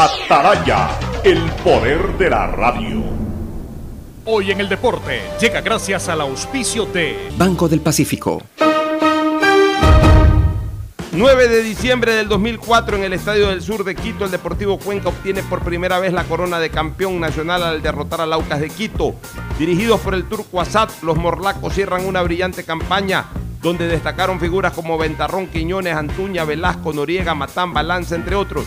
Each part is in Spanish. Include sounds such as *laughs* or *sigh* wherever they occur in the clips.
Ataraya, el poder de la radio. Hoy en el deporte llega gracias al auspicio de Banco del Pacífico. 9 de diciembre del 2004 en el Estadio del Sur de Quito, el Deportivo Cuenca obtiene por primera vez la corona de campeón nacional al derrotar a Laucas de Quito. Dirigidos por el turco Assad, los morlacos cierran una brillante campaña donde destacaron figuras como Ventarrón, Quiñones, Antuña, Velasco, Noriega, Matán, Balanza, entre otros.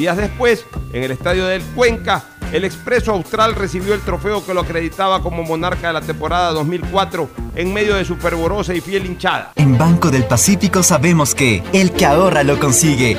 Días después, en el estadio del Cuenca, el Expreso Austral recibió el trofeo que lo acreditaba como monarca de la temporada 2004 en medio de su fervorosa y fiel hinchada. En Banco del Pacífico sabemos que el que ahorra lo consigue.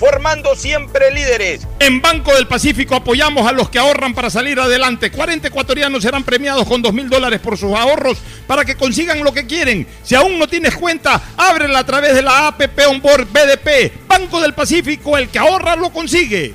formando siempre líderes. En Banco del Pacífico apoyamos a los que ahorran para salir adelante. 40 ecuatorianos serán premiados con 2 mil dólares por sus ahorros para que consigan lo que quieren. Si aún no tienes cuenta, ábrela a través de la APP Onboard BDP. Banco del Pacífico, el que ahorra lo consigue.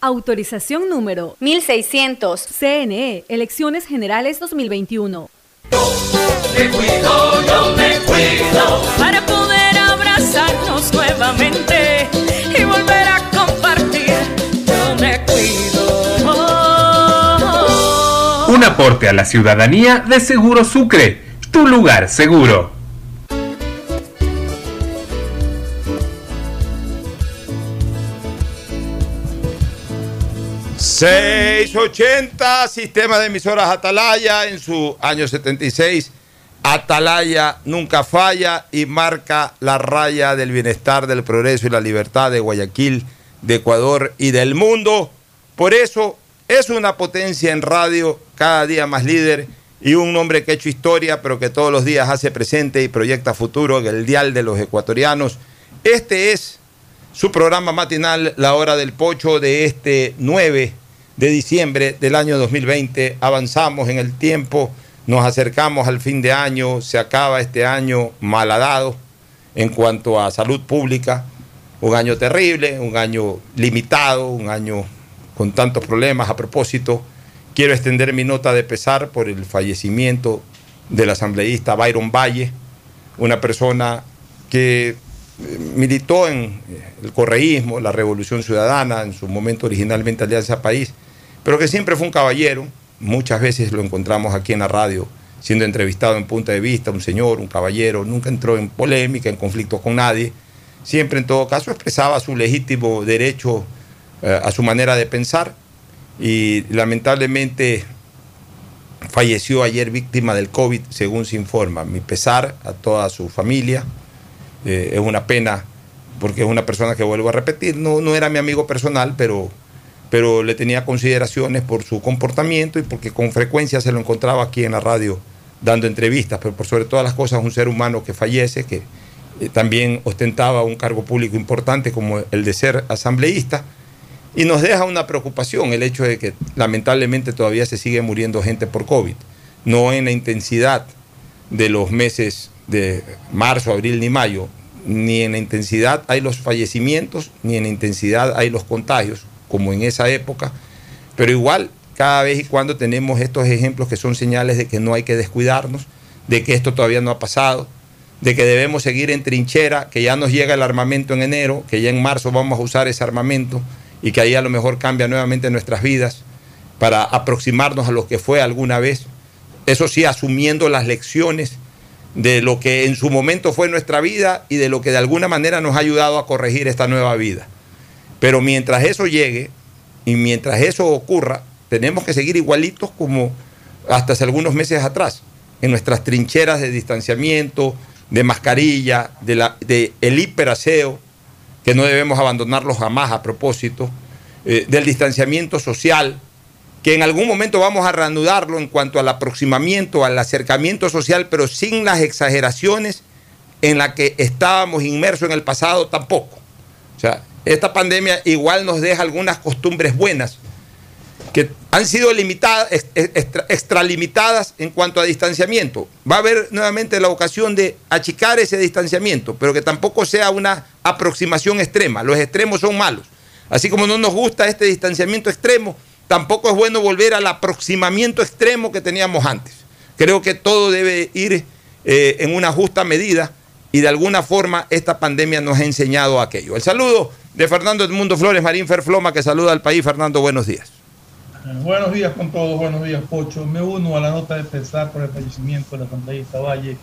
Autorización número 1600. CNE, Elecciones Generales 2021. Me cuido, yo me cuido. Para poder abrazarnos nuevamente y volver a compartir. Yo me cuido. Un aporte a la ciudadanía de Seguro Sucre, tu lugar seguro. 680, sistema de emisoras Atalaya en su año 76. Atalaya nunca falla y marca la raya del bienestar, del progreso y la libertad de Guayaquil, de Ecuador y del mundo. Por eso es una potencia en radio, cada día más líder y un hombre que ha hecho historia, pero que todos los días hace presente y proyecta futuro en el dial de los ecuatorianos. Este es su programa matinal, La Hora del Pocho, de este 9 de diciembre del año 2020. Avanzamos en el tiempo, nos acercamos al fin de año, se acaba este año malhadado en cuanto a salud pública, un año terrible, un año limitado, un año con tantos problemas. A propósito, quiero extender mi nota de pesar por el fallecimiento del asambleísta Byron Valle, una persona que eh, militó en el correísmo, la revolución ciudadana, en su momento originalmente Alianza País, pero que siempre fue un caballero. Muchas veces lo encontramos aquí en la radio siendo entrevistado en punta de vista, un señor, un caballero, nunca entró en polémica, en conflicto con nadie. Siempre, en todo caso, expresaba su legítimo derecho eh, a su manera de pensar y lamentablemente falleció ayer víctima del COVID, según se informa. Mi pesar a toda su familia. Eh, es una pena porque es una persona que vuelvo a repetir, no, no era mi amigo personal, pero, pero le tenía consideraciones por su comportamiento y porque con frecuencia se lo encontraba aquí en la radio dando entrevistas, pero por sobre todas las cosas un ser humano que fallece, que eh, también ostentaba un cargo público importante como el de ser asambleísta, y nos deja una preocupación el hecho de que lamentablemente todavía se sigue muriendo gente por COVID, no en la intensidad de los meses de marzo, abril ni mayo, ni en la intensidad hay los fallecimientos, ni en la intensidad hay los contagios, como en esa época, pero igual cada vez y cuando tenemos estos ejemplos que son señales de que no hay que descuidarnos, de que esto todavía no ha pasado, de que debemos seguir en trinchera, que ya nos llega el armamento en enero, que ya en marzo vamos a usar ese armamento y que ahí a lo mejor cambia nuevamente nuestras vidas para aproximarnos a lo que fue alguna vez. Eso sí, asumiendo las lecciones de lo que en su momento fue nuestra vida y de lo que de alguna manera nos ha ayudado a corregir esta nueva vida. Pero mientras eso llegue y mientras eso ocurra, tenemos que seguir igualitos como hasta hace algunos meses atrás, en nuestras trincheras de distanciamiento, de mascarilla, de, la, de el hiperaseo, que no debemos abandonarlo jamás a propósito, eh, del distanciamiento social, que en algún momento vamos a reanudarlo en cuanto al aproximamiento, al acercamiento social, pero sin las exageraciones en las que estábamos inmersos en el pasado tampoco. O sea, esta pandemia igual nos deja algunas costumbres buenas que han sido limitadas, extralimitadas en cuanto a distanciamiento. Va a haber nuevamente la ocasión de achicar ese distanciamiento, pero que tampoco sea una aproximación extrema. Los extremos son malos. Así como no nos gusta este distanciamiento extremo, tampoco es bueno volver al aproximamiento extremo que teníamos antes. Creo que todo debe ir eh, en una justa medida y de alguna forma esta pandemia nos ha enseñado aquello. El saludo de Fernando Edmundo Flores Marín Ferfloma que saluda al país. Fernando, buenos días. Buenos días con todos, buenos días Pocho. Me uno a la nota de pesar por el fallecimiento de la asambleísta Valle.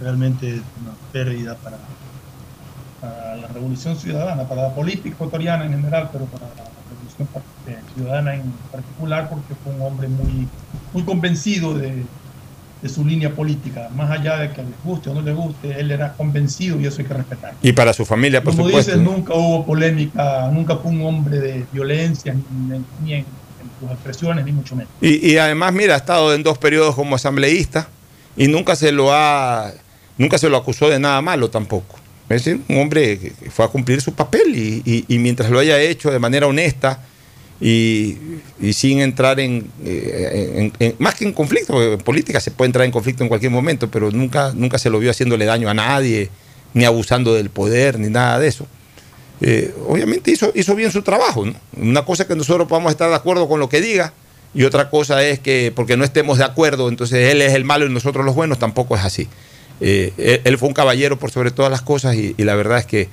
Realmente es una pérdida para, para la revolución ciudadana, para la política ecuatoriana en general, pero para la revolución eh, ciudadana en particular, porque fue un hombre muy, muy convencido de, de su línea política. Más allá de que les guste o no le guste, él era convencido y eso hay que respetar. Y para su familia, por Como supuesto. dices, nunca hubo polémica, nunca fue un hombre de violencia ni, ni en, en sus expresiones, ni mucho menos. Y, y además, mira, ha estado en dos periodos como asambleísta y nunca se lo ha, nunca se lo acusó de nada malo tampoco. Es decir, un hombre que fue a cumplir su papel y, y- y mientras lo haya hecho de manera honesta y, y sin entrar en, eh, en- en- más que en conflicto, en política se puede entrar en conflicto en cualquier momento, pero nunca, nunca se lo vio haciéndole daño a nadie, ni abusando del poder, ni nada de eso. Eh, obviamente hizo, hizo bien su trabajo. ¿no? Una cosa es que nosotros podamos estar de acuerdo con lo que diga y otra cosa es que porque no estemos de acuerdo, entonces él es el malo y nosotros los buenos, tampoco es así. Eh, él, él fue un caballero por sobre todas las cosas y, y la verdad es que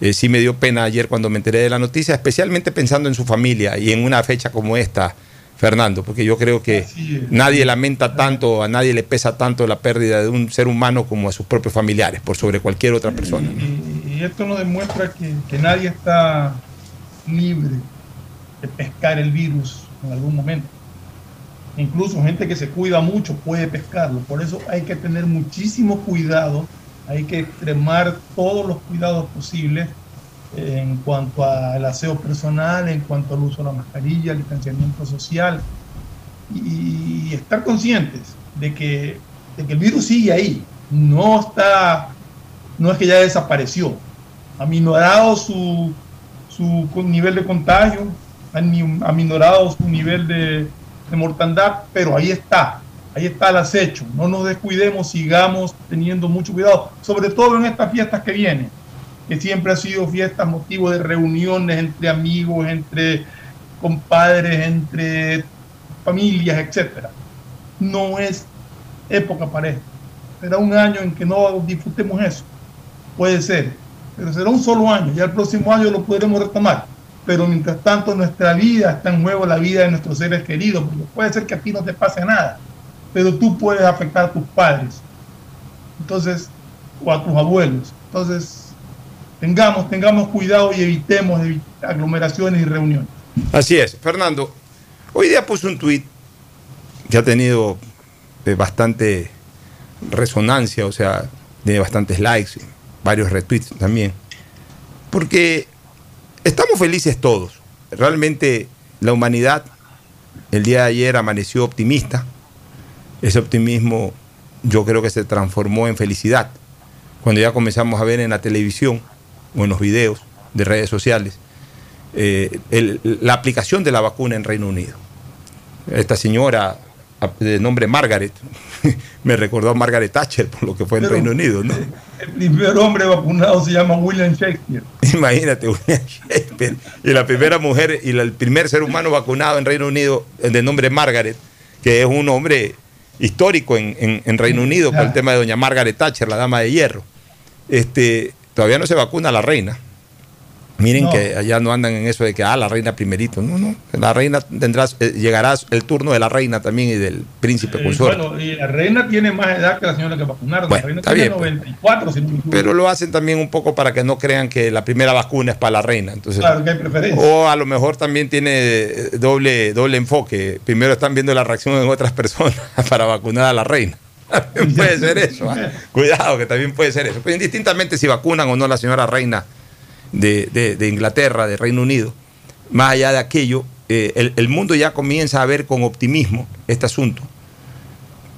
eh, sí me dio pena ayer cuando me enteré de la noticia, especialmente pensando en su familia y en una fecha como esta, Fernando, porque yo creo que nadie lamenta tanto, a nadie le pesa tanto la pérdida de un ser humano como a sus propios familiares, por sobre cualquier otra persona. ¿no? Y, y esto nos demuestra que, que nadie está libre de pescar el virus en algún momento. Incluso gente que se cuida mucho puede pescarlo. Por eso hay que tener muchísimo cuidado, hay que extremar todos los cuidados posibles en cuanto al aseo personal, en cuanto al uso de la mascarilla, el distanciamiento social y, estar conscientes de que, el virus sigue ahí, no está, no es que ya desapareció, aminorado su, su nivel de contagio, ami- aminorado su nivel de, de mortandad, pero ahí está, ahí está el acecho. No nos descuidemos, sigamos teniendo mucho cuidado, sobre todo en estas fiestas que vienen, que siempre ha sido fiestas motivo de reuniones entre amigos, entre compadres, entre familias, etcétera. No es época para esto. Será un año en que no disfrutemos eso. Puede ser. Pero será un solo año. Ya el próximo año lo podremos retomar. Pero mientras tanto nuestra vida está en juego, la vida de nuestros seres queridos. Porque puede ser que a ti no te pase nada. Pero tú puedes afectar a tus padres. Entonces, o a tus abuelos. Entonces, tengamos, tengamos cuidado y evitemos evi- aglomeraciones y reuniones. Así es, Fernando. Hoy día puse un tuit que ha tenido bastante resonancia, o sea, tiene bastantes likes, varios retweets también, porque estamos felices todos. Realmente la humanidad el día de ayer amaneció optimista. Ese optimismo yo creo que se transformó en felicidad. Cuando ya comenzamos a ver en la televisión o en los videos de redes sociales eh, el- la aplicación de la vacuna en Reino Unido. Esta señora de nombre Margaret *laughs* me recordó a Margaret Thatcher por lo que fue en Pero- Reino Unido, ¿no? *laughs* El primer hombre vacunado se llama William Shakespeare. *laughs* Imagínate, William Shakespeare. Y la primera mujer y el primer ser humano vacunado en Reino Unido, de nombre Margaret, que es un hombre histórico en, en- en Reino Unido por el tema de doña Margaret Thatcher, la dama de hierro. Este, todavía no se vacuna la reina. Miren No. que allá no andan en eso de que, ah, la reina primerito. No, no. La reina tendrá, eh, llegará el turno de la reina también y del príncipe Eh, consorte. bueno, y la reina tiene más edad que la señora que vacunaron. Bueno, la reina está tiene bien, pues. 94, si no me equivoco. Pero lo hacen también un poco para que no crean que la primera vacuna es para la reina. Entonces, Claro que hay preferencia. O a lo mejor también tiene eh, doble, doble enfoque. Primero están viendo la reacción en otras *laughs* personas para vacunar a la reina. También *laughs* puede ser eso. ¿ah? *laughs* Cuidado, que también puede ser eso. Pero indistintamente si vacunan o no a la señora reina de, de- Inglaterra, de Reino Unido, más allá de aquello, eh, el, mundo ya comienza a ver con optimismo este asunto.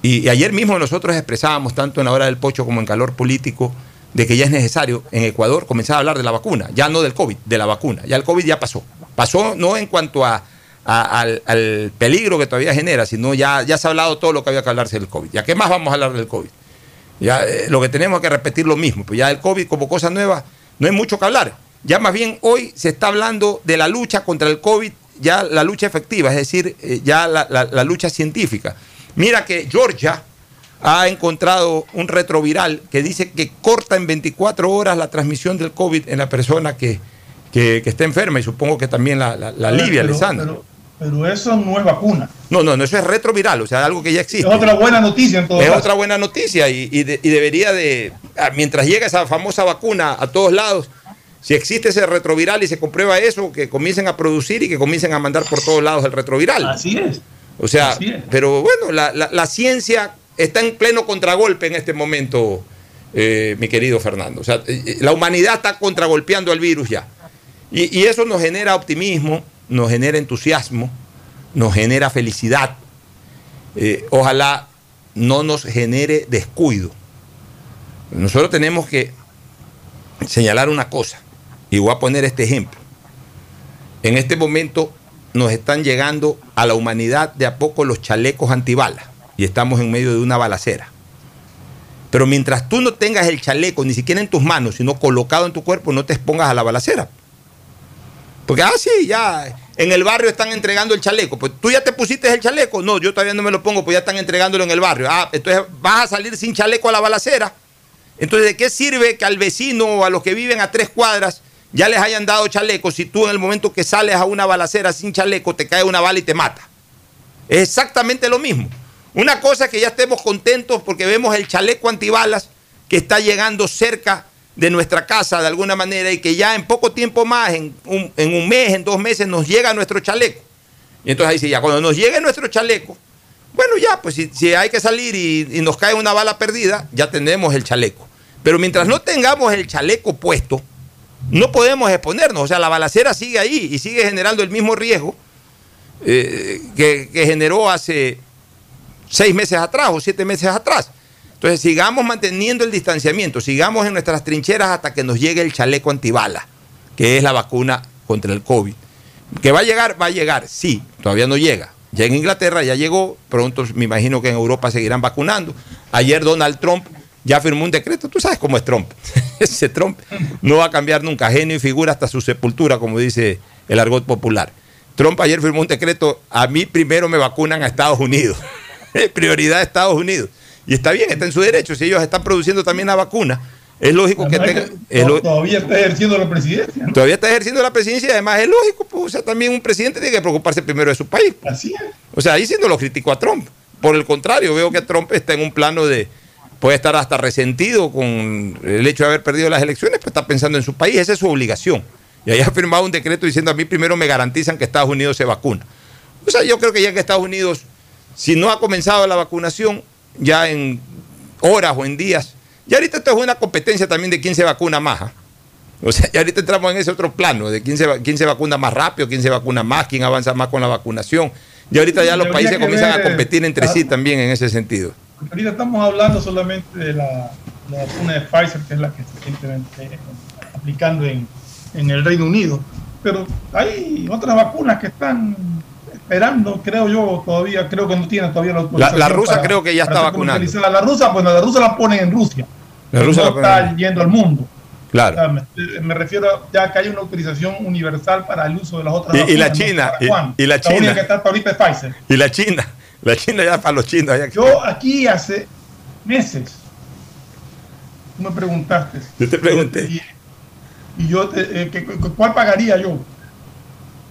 Y, ayer mismo nosotros expresábamos, tanto en la hora del pocho como en calor político, de que ya es necesario en Ecuador comenzar a hablar de la vacuna, ya no del COVID, de la vacuna. Ya el COVID ya pasó. Pasó no en cuanto a, al peligro que todavía genera, sino ya, ya se ha hablado todo lo que había que hablarse del COVID. ¿Ya qué más vamos a hablar del COVID? Ya eh, lo que tenemos es que repetir lo mismo. Pues ya el COVID como cosa nueva, no hay mucho que hablar. Ya más bien hoy se está hablando de la lucha contra el COVID, ya la lucha efectiva, es decir, eh, ya la, la- la lucha científica. Mira que Georgia ha encontrado un retroviral que dice que corta en 24 horas la transmisión del COVID en la persona que, que- que está enferma y supongo que también la, la, la alivia. Pero, eso no es vacuna. No, no, no, eso es retroviral, o sea, algo que ya existe. Es otra buena noticia en todo Es caso. otra buena noticia y, y de- y debería de, ah, mientras llega esa famosa vacuna a todos lados, si existe ese retroviral y se comprueba eso, que comiencen a producir y que comiencen a mandar por todos lados el retroviral. Así es. O sea, es. pero bueno, la, la- la ciencia está en pleno contragolpe en este momento, eh, mi querido Fernando. O sea, eh, eh, la humanidad está contragolpeando al virus ya. Y, y eso nos genera optimismo, nos genera entusiasmo, nos genera felicidad. Eh, ojalá no nos genere descuido. Nosotros tenemos que señalar una cosa, y voy a poner este ejemplo. En este momento nos están llegando a la humanidad de a poco los chalecos antibalas y estamos en medio de una balacera. Pero mientras tú no tengas el chaleco ni siquiera en tus manos, sino colocado en tu cuerpo, no te expongas a la balacera. Porque, ah, sí, ya en el barrio están entregando el chaleco. Pues tú ya te pusiste el chaleco. No, yo todavía no me lo pongo, pues ya están entregándolo en el barrio. Ah, entonces vas a salir sin chaleco a la balacera. Entonces, ¿de qué sirve que al vecino o a los que viven a tres cuadras ya les hayan dado chaleco si tú en el momento que sales a una balacera sin chaleco te cae una bala y te mata? Es exactamente lo mismo. Una cosa que ya estemos contentos porque vemos el chaleco antibalas que está llegando cerca de nuestra casa de alguna manera y que ya en poco tiempo más, en un, en un mes, en dos meses, nos llega nuestro chaleco. Y entonces ahí sí, ya cuando nos llegue nuestro chaleco, bueno, ya, pues si, si hay que salir y, nos cae una bala perdida, ya tenemos el chaleco. Pero mientras no tengamos el chaleco puesto, no podemos exponernos. O sea, la balacera sigue ahí y sigue generando el mismo riesgo eh, que, que generó hace seis meses atrás o siete meses atrás. Entonces, sigamos manteniendo el distanciamiento, sigamos en nuestras trincheras hasta que nos llegue el chaleco antibala, que es la vacuna contra el COVID. ¿Que va a llegar? Va a llegar, sí, todavía no llega. Ya en Inglaterra ya llegó, pronto me imagino que en Europa seguirán vacunando. Ayer Donald Trump ya firmó un decreto, tú sabes cómo es Trump. *laughs* Ese Trump no va a cambiar nunca, genio y figura hasta su sepultura, como dice el argot popular. Trump ayer firmó un decreto, a mí primero me vacunan a Estados Unidos. *laughs* Prioridad Estados Unidos. Y está bien, está en su derecho. Si ellos están produciendo también la vacuna, es lógico que Además es lo- Todavía está ejerciendo la presidencia. ¿no? Todavía está ejerciendo la presidencia y además es lógico, pues, o sea, también un presidente tiene que preocuparse primero de su país. Así es. O sea, ahí sí no lo critico a Trump. Por el contrario, veo que Trump está en un plano de, puede estar hasta resentido con el hecho de haber perdido las elecciones, pues está pensando en su país, esa es su obligación. Y ahí ha firmado un decreto diciendo a mí primero me garantizan que Estados Unidos se vacuna. O sea, yo creo que ya que Estados Unidos, si no ha comenzado la vacunación, ya en horas o en días, y ahorita esto es una competencia también de quién se vacuna más. ¿ah? O sea, *laughs* ya ahorita entramos en ese otro plano, de quién se, quién se vacuna más rápido, quién se vacuna más, quién avanza más con la vacunación. Y ahorita ya los países comienzan a competir entre sí también en ese sentido. Ahorita estamos hablando solamente de la, vacuna de Pfizer, que es la que se está eh, aplicando en, en el Reino Unido. Pero hay otras vacunas que están esperando, creo yo, todavía, creo que no tienen todavía la La, rusa creo que ya está vacunada. La rusa, pues la rusa la ponen en Rusia. La rusa no está yendo al mundo. Claro. me, refiero ya que hay una autorización universal para el uso de las otras y, y la China. Y, la China. que está ahorita es Pfizer. Y la China. La China ya para los chinos. Yo aquí hace meses, tú me preguntaste. Yo te pregunté. Y, yo, eh, ¿cuál pagaría yo?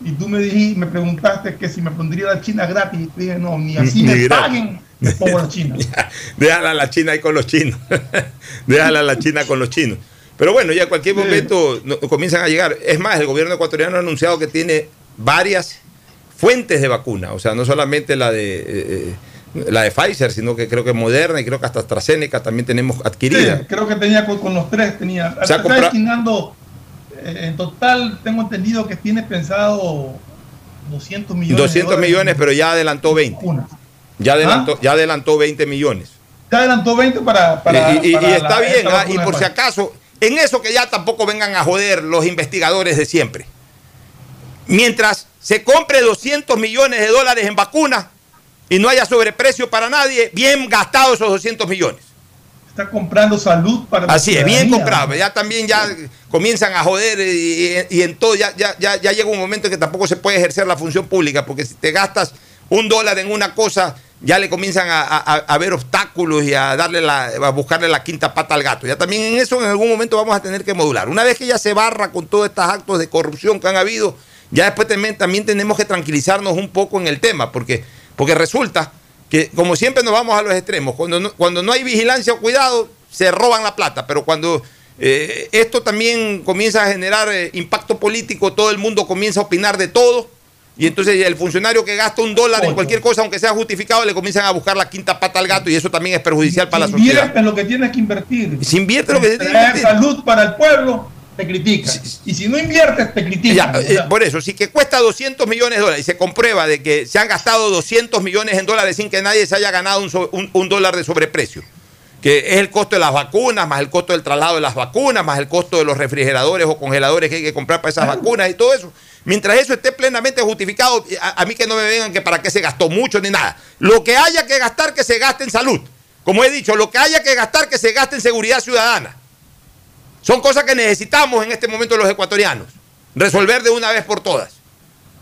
Y tú me dijiste, me preguntaste que si me pondría la China gratis. Y te dije, no, ni así me paguen, la China. *laughs* déjala a la China ahí con los chinos. *laughs* déjala a la China con los chinos. Pero bueno, ya en cualquier momento comienzan a llegar. Es más, el gobierno ecuatoriano ha anunciado que tiene varias fuentes de vacuna. O sea, no solamente la de... Eh, eh, la de Pfizer, sino que creo que Moderna y creo que hasta AstraZeneca también tenemos adquirida. Sí, creo que tenía con, los tres, tenía. O sea, está eh, en total tengo entendido que tiene pensado 200 millones. 200 millones, pero ya adelantó 20. Ya adelantó, ¿Ah? ya adelantó 20 millones. Ya adelantó 20 para... para y, está bien, ah, y por si acaso, en eso que ya tampoco vengan a joder los investigadores de siempre. Mientras se compre 200 millones de dólares en vacunas y no haya sobreprecio para nadie, bien gastados esos 200 millones. Está comprando salud para... Así es, bien comprado. Ya también ya comienzan a joder y, en todo ya, ya, ya, ya llega un momento en que tampoco se puede ejercer la función pública, porque si te gastas un dólar en una cosa, ya le comienzan a, ver obstáculos y a darle la, a buscarle la quinta pata al gato. Ya también en eso en algún momento vamos a tener que modular. Una vez que ya se barra con todos estos actos de corrupción que han habido, ya después también, también tenemos que tranquilizarnos un poco en el tema, porque, porque resulta que como siempre nos vamos a los extremos, cuando no, cuando no hay vigilancia o cuidado, se roban la plata, pero cuando eh, esto también comienza a generar eh, impacto político, todo el mundo comienza a opinar de todo y entonces el funcionario que gasta un dólar en cualquier cosa, aunque sea justificado, le comienzan a buscar la quinta pata al gato y eso también es perjudicial para la sociedad. Invierte en lo que tienes que invertir. Si invierte lo que tienes que invertir. salud para el pueblo, te critica. y si no inviertes, te critica. Eh, por eso, si que cuesta 200 millones de dólares y se comprueba de que se han gastado 200 millones en dólares sin que nadie se haya ganado un, dólar de sobreprecio, que es el costo de las vacunas, más el costo del traslado de las vacunas, más el costo de los refrigeradores o congeladores que hay que comprar para esas vacunas y todo eso Mientras eso esté plenamente justificado, a, mí que no me vengan que para qué se gastó mucho ni nada. Lo que haya que gastar, que se gaste en salud. Como he dicho, lo que haya que gastar, que se gaste en seguridad ciudadana. Son cosas que necesitamos en este momento los ecuatorianos. Resolver de una vez por todas.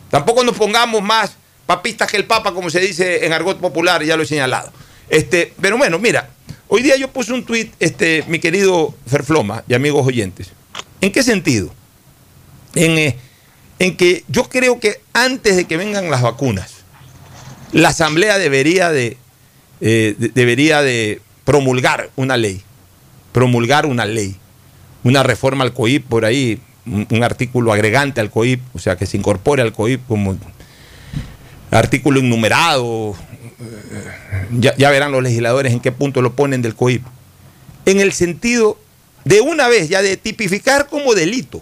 Tampoco nos pongamos más papistas que el Papa, como se dice en argot popular, ya lo he señalado. Este, pero bueno, mira, hoy día yo puse un tuit, este, mi querido Ferfloma y amigos oyentes. ¿En qué sentido? En, eh, en que yo creo que antes de que vengan las vacunas, la Asamblea debería de, eh, debería de promulgar una ley, promulgar una ley, una reforma al COIP por ahí, un, artículo agregante al COIP, o sea, que se incorpore al COIP como artículo innumerado, eh, ya, ya verán los legisladores en qué punto lo ponen del COIP, en el sentido de una vez ya de tipificar como delito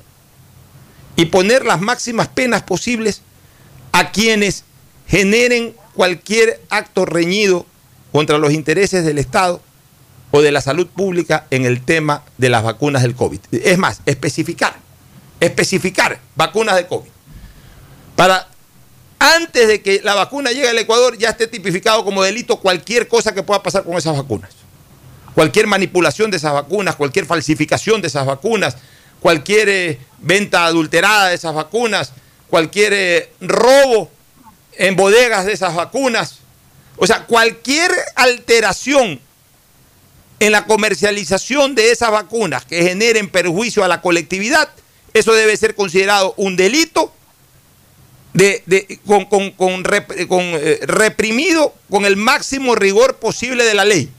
y poner las máximas penas posibles a quienes generen cualquier acto reñido contra los intereses del Estado o de la salud pública en el tema de las vacunas del COVID. Es más, especificar, especificar vacunas de COVID. Para antes de que la vacuna llegue al Ecuador ya esté tipificado como delito cualquier cosa que pueda pasar con esas vacunas. Cualquier manipulación de esas vacunas, cualquier falsificación de esas vacunas, cualquier eh, venta adulterada de esas vacunas, cualquier eh, robo en bodegas de esas vacunas. O sea, cualquier alteración en la comercialización de esas vacunas que generen perjuicio a la colectividad, eso debe ser considerado un delito de, con, eh, reprimido con el máximo rigor posible de la ley.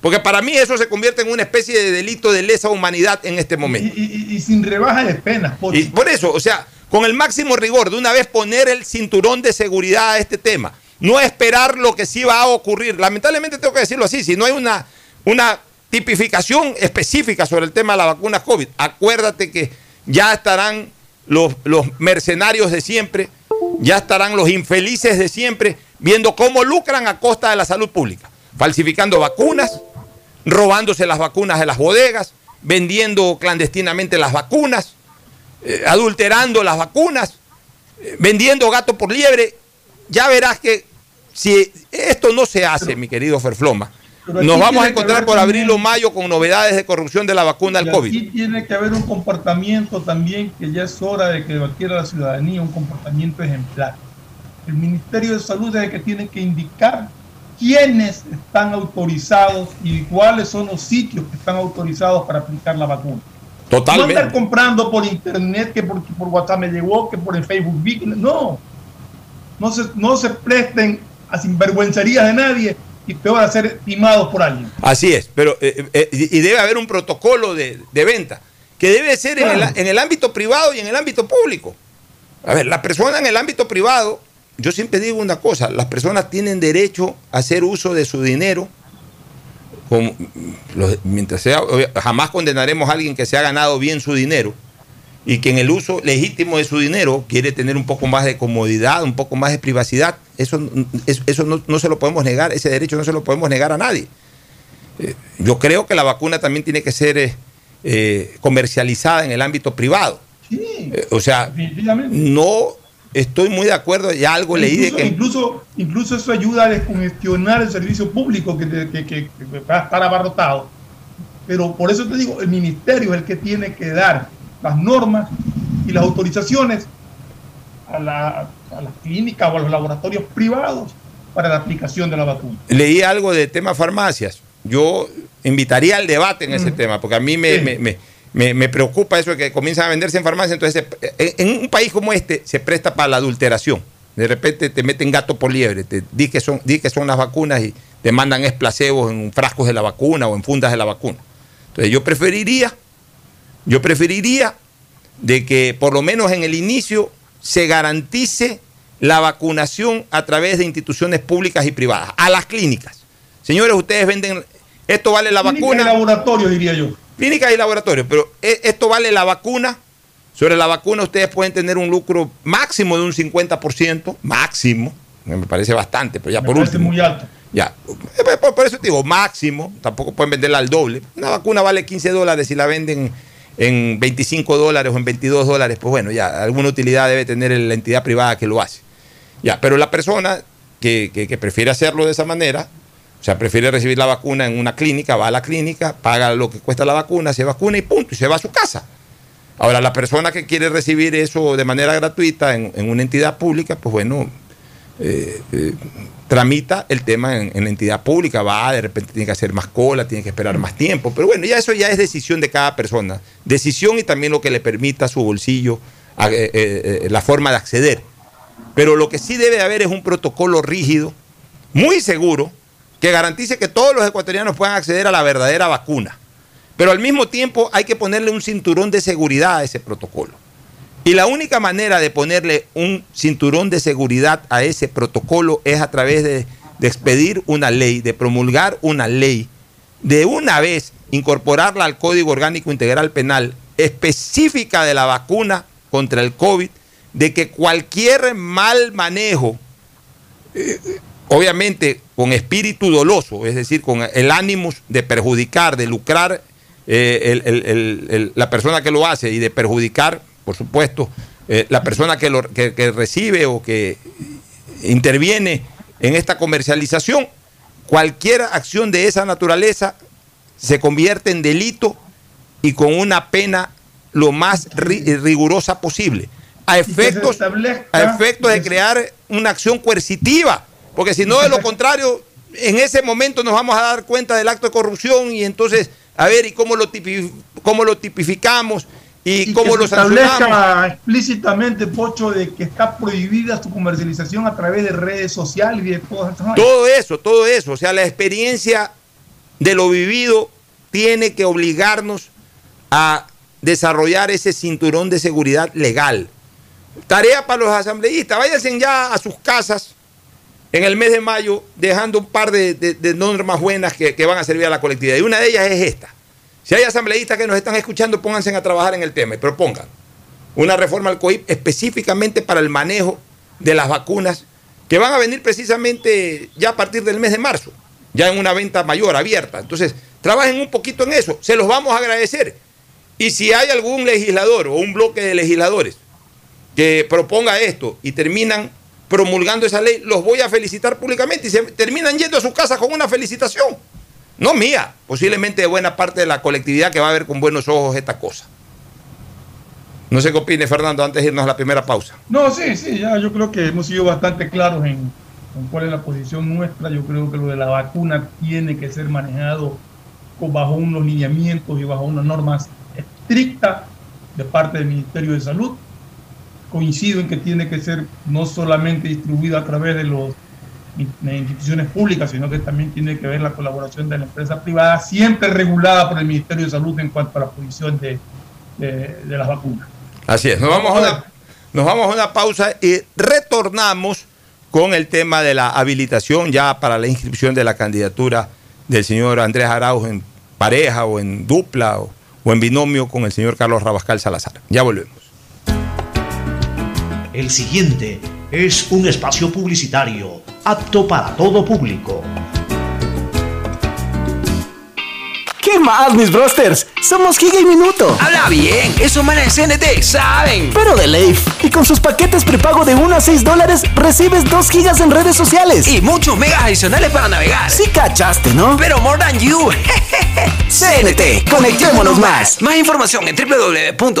Porque para mí eso se convierte en una especie de delito de lesa humanidad en este momento. Y, sin rebaja de penas. Por... Y por eso, o sea, con el máximo rigor, de una vez poner el cinturón de seguridad a este tema. No esperar lo que sí va a ocurrir. Lamentablemente tengo que decirlo así, si no hay una, una tipificación específica sobre el tema de la vacuna COVID, acuérdate que ya estarán los, mercenarios de siempre, ya estarán los infelices de siempre, viendo cómo lucran a costa de la salud pública, falsificando vacunas, robándose las vacunas de las bodegas, vendiendo clandestinamente las vacunas, eh, adulterando las vacunas, eh, vendiendo gato por liebre. Ya verás que si esto no se hace, mi querido Ferfloma, nos vamos a encontrar por abril o mayo con novedades de corrupción de la vacuna del COVID. Aquí tiene que haber un comportamiento también que ya es hora de que adquiera la ciudadanía, un comportamiento ejemplar. El Ministerio de Salud es el que tiene que indicar quiénes están autorizados y cuáles son los sitios que están autorizados para aplicar la vacuna. Totalmente. No andar comprando por internet, que por, por WhatsApp me llegó, que por el Facebook. No. No se, no se presten a sinvergüencerías de nadie y peor a ser timados por alguien. Así es, pero eh, eh, y debe haber un protocolo de, de venta que debe ser en, el, en el ámbito privado y en el ámbito público. A ver, la persona en el ámbito privado, yo siempre digo una cosa, las personas tienen derecho a hacer uso de su dinero como, los- mientras sea, jamás condenaremos a alguien que se ha ganado bien su dinero y que en el uso legítimo de su dinero quiere tener un poco más de comodidad, un poco más de privacidad. Eso, eso, no, no se lo podemos negar, ese derecho no se lo podemos negar a nadie. Eh, yo creo que la vacuna también tiene que ser eh, eh, comercializada en el ámbito privado. Eh, o sea, no estoy muy de acuerdo, ya algo leí de incluso, que... incluso, incluso eso ayuda a descongestionar el servicio público que, que- que- que va a estar abarrotado. Pero por eso te digo, el ministerio es el que tiene que dar las normas y las autorizaciones a, la- a las clínicas o a los laboratorios privados para la aplicación de la vacuna. leí algo de tema farmacias. Yo invitaría al debate en ese tema, porque a mí me, Sí. me- me- me- me preocupa eso de que comienzan a venderse en farmacia. Entonces, se- en, en un país como este se presta para la adulteración. De repente te meten gato por liebre, te di que son, di que son las vacunas y te mandan es placebos en frascos de la vacuna o en fundas de la vacuna. Entonces, yo preferiría, yo preferiría de que por lo menos en el inicio se garantice la vacunación a través de instituciones públicas y privadas, a las clínicas. Señores, ustedes venden, esto vale la Clínica vacuna. y laboratorio, diría yo. Clínicas y laboratorios, pero e- esto vale la vacuna. Sobre la vacuna ustedes pueden tener un lucro máximo de un 50%, máximo, me parece bastante, pero ya Me por parece último. muy alto. Ya, Eh, por, por eso te digo, máximo, tampoco pueden venderla al doble. Una vacuna vale 15 dólares si la venden en 25 dólares o en 22 dólares, pues bueno, ya alguna utilidad debe tener la entidad privada que lo hace. Ya, pero la persona que, que- prefiere hacerlo de esa manera, o sea, prefiere recibir la vacuna en una clínica, va a la clínica, paga lo que cuesta la vacuna, se vacuna y punto, y se va a su casa. Ahora, la persona que quiere recibir eso de manera gratuita en, en una entidad pública, pues bueno, eh, eh, tramita el tema en, la entidad pública, va, de repente tiene que hacer más cola, tiene que esperar más tiempo, pero bueno, ya eso ya es decisión de cada persona, decisión y también lo que le permita su bolsillo, eh, la forma de acceder. Pero lo que sí debe haber es un protocolo rígido, muy seguro, que garantice que todos los ecuatorianos puedan acceder a la verdadera vacuna. Pero al mismo tiempo hay que ponerle un cinturón de seguridad a ese protocolo. Y la única manera de ponerle un cinturón de seguridad a ese protocolo es a través de, expedir una ley, de promulgar una ley, de una vez incorporarla al Código Orgánico Integral Penal específica de la vacuna contra el COVID, de que cualquier mal manejo, eh, obviamente con espíritu doloso, es decir, con el ánimo de perjudicar, de lucrar eh, la persona que lo hace y de perjudicar, por supuesto, eh, la persona que, lo, que- que recibe o que interviene en esta comercialización, cualquier acción de esa naturaleza se convierte en delito y con una pena lo más ri- rigurosa posible, a efectos, a efectos de crear una acción coercitiva, porque si no, de lo contrario, en ese momento nos vamos a dar cuenta del acto de corrupción y entonces, a ver, ¿y cómo lo, tipi- cómo lo tipificamos? ¿Y, y cómo que se establezca explícitamente, Pocho, de que está prohibida su comercialización a través de redes sociales y de todas vainas. Todo eso, todo eso. O sea, la experiencia de lo vivido tiene que obligarnos a desarrollar ese cinturón de seguridad legal. Tarea para los asambleístas, váyanse ya a sus casas en el mes de mayo dejando un par de, normas buenas que, que, van a servir a la colectividad. Y una de ellas es esta. Si hay asambleístas que nos están escuchando, pónganse a trabajar en el tema y propongan una reforma al COIP específicamente para el manejo de las vacunas que van a venir precisamente ya a partir del mes de marzo, ya en una venta mayor, abierta. Entonces, trabajen un poquito en eso, se los vamos a agradecer. Y si hay algún legislador o un bloque de legisladores que proponga esto y terminan promulgando esa ley, los voy a felicitar públicamente y se terminan yendo a su casa con una felicitación. No mía, posiblemente de buena parte de la colectividad que va a ver con buenos ojos esta cosa. No sé qué opine Fernando antes de irnos a la primera pausa. No, sí, sí, ya yo creo que hemos sido bastante claros en, en cuál es la posición nuestra. Yo creo que lo de la vacuna tiene que ser manejado bajo unos lineamientos y bajo unas normas estrictas de parte del Ministerio de Salud coincido en que tiene que ser no solamente distribuido a través de instituciones públicas, sino que también tiene que ver la colaboración de la empresa privada, siempre regulada por el Ministerio de Salud en cuanto a la posición de, de, las vacunas. Así es, nos vamos, a una, nos vamos a una pausa y retornamos con el tema de la habilitación ya para la inscripción de la candidatura del señor Andrés Arauz en pareja o en dupla o, o en binomio con el señor Carlos Rabascal Salazar. Ya volvemos. El siguiente es un espacio publicitario apto para todo público. ¿Qué más, mis brosters? Somos Giga y Minuto. Habla bien, esos manes de CNT saben. Pero de Leif. Y con sus paquetes prepago de 1 a 6 dólares, recibes 2 gigas en redes sociales. Y muchos megas adicionales para navegar. Sí cachaste, ¿no? Pero more than you. *laughs* CNT, conectémonos más. Más información en www.cnt.com.es.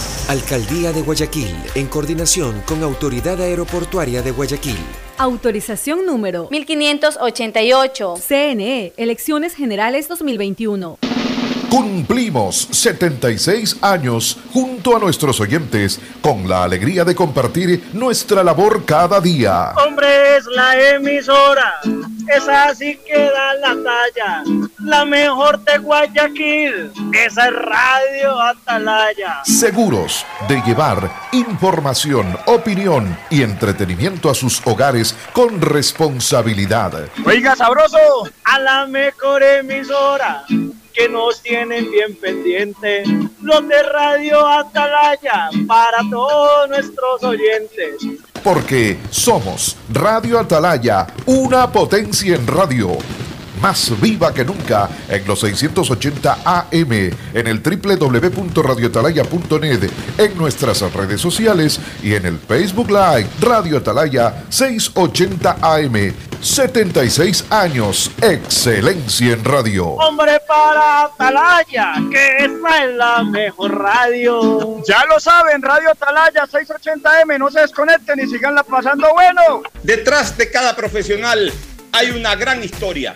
Alcaldía de Guayaquil, en coordinación con Autoridad Aeroportuaria de Guayaquil. Autorización número 1588. CNE, Elecciones Generales 2021. Cumplimos 76 años junto a nuestros oyentes con la alegría de compartir nuestra labor cada día. Hombre, es la emisora, esa así que da la talla, la mejor de Guayaquil, esa es Radio Atalaya. Seguros de llevar información, opinión y entretenimiento a sus hogares con responsabilidad. Oiga, sabroso, a la mejor emisora que nos tienen bien pendiente, los de Radio Atalaya, para todos nuestros oyentes. Porque somos Radio Atalaya, una potencia en radio más viva que nunca en los 680 AM, en el www.radioatalaya.net, en nuestras redes sociales y en el Facebook Live Radio Atalaya 680 AM. 76 años, excelencia en radio. Hombre para Atalaya, que esta es la mejor radio. Ya lo saben, Radio Atalaya 680M, no se desconecten y siganla pasando bueno. Detrás de cada profesional hay una gran historia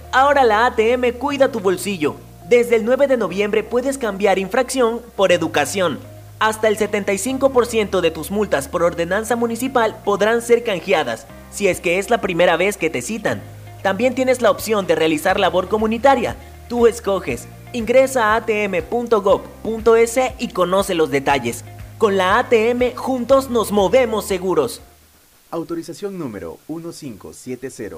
ahora la ATM cuida tu bolsillo. Desde el 9 de noviembre puedes cambiar infracción por educación hasta el 75% de tus multas por ordenanza municipal podrán ser canjeadas si es que es la primera vez que te citan. También tienes la opción de realizar labor comunitaria. Tú escoges. Ingresa a atm.gov.es y conoce los detalles. Con la ATM juntos nos movemos seguros. Autorización número 1570,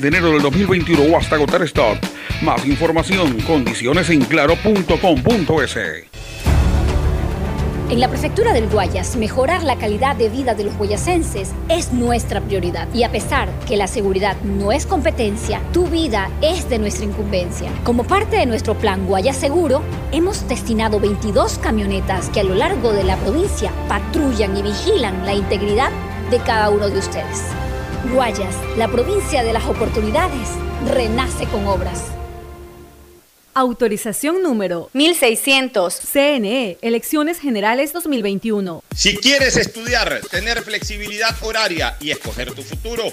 de enero del 2021 o hasta agotar stock. Más información, condiciones en. En la prefectura del Guayas, mejorar la calidad de vida de los guayasenses es nuestra prioridad. Y a pesar que la seguridad no es competencia, tu vida es de nuestra incumbencia. Como parte de nuestro plan Guayas Seguro, hemos destinado 22 camionetas que a lo largo de la provincia patrullan y vigilan la integridad de cada uno de ustedes. Guayas, la provincia de las oportunidades, renace con obras. Autorización número 1600. CNE, Elecciones Generales 2021. Si quieres estudiar, tener flexibilidad horaria y escoger tu futuro,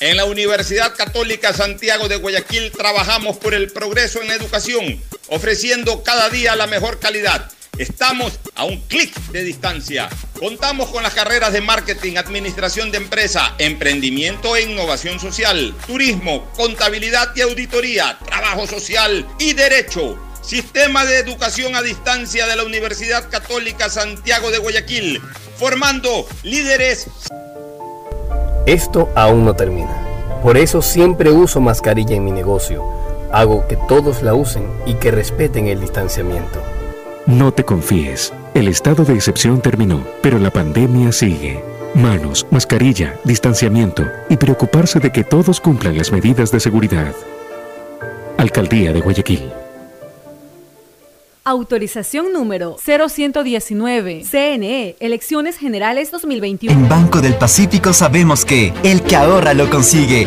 en la Universidad Católica Santiago de Guayaquil trabajamos por el progreso en la educación, ofreciendo cada día la mejor calidad. Estamos a un clic de distancia. Contamos con las carreras de marketing, administración de empresa, emprendimiento e innovación social, turismo, contabilidad y auditoría, trabajo social y derecho. Sistema de educación a distancia de la Universidad Católica Santiago de Guayaquil, formando líderes. Esto aún no termina. Por eso siempre uso mascarilla en mi negocio. Hago que todos la usen y que respeten el distanciamiento. No te confíes. El estado de excepción terminó, pero la pandemia sigue. Manos, mascarilla, distanciamiento y preocuparse de que todos cumplan las medidas de seguridad. Alcaldía de Guayaquil. Autorización número 0119. CNE, Elecciones Generales 2021. En Banco del Pacífico sabemos que el que ahorra lo consigue.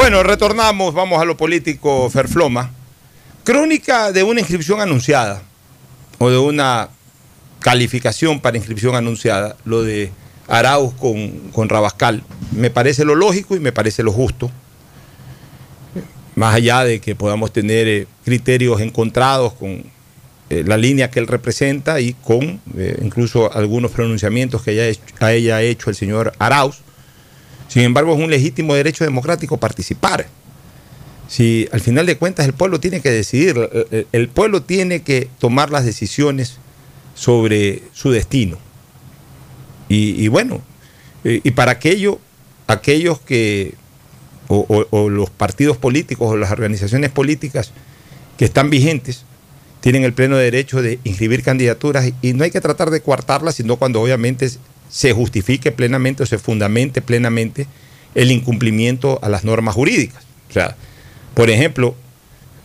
Bueno, retornamos, vamos a lo político, Ferfloma. Crónica de una inscripción anunciada o de una calificación para inscripción anunciada, lo de Arauz con, con Rabascal. Me parece lo lógico y me parece lo justo. Más allá de que podamos tener eh, criterios encontrados con eh, la línea que él representa y con eh, incluso algunos pronunciamientos que haya hecho, haya hecho el señor Arauz. Sin embargo, es un legítimo derecho democrático participar. Si al final de cuentas el pueblo tiene que decidir, el pueblo tiene que tomar las decisiones sobre su destino. Y, bueno, y, y para aquello, aquellos que, o, o, o, los partidos políticos o las organizaciones políticas que están vigentes, tienen el pleno derecho de inscribir candidaturas y no hay que tratar de coartarlas, sino cuando obviamente se justifique plenamente o se fundamente plenamente el incumplimiento a las normas jurídicas. O sea, por ejemplo,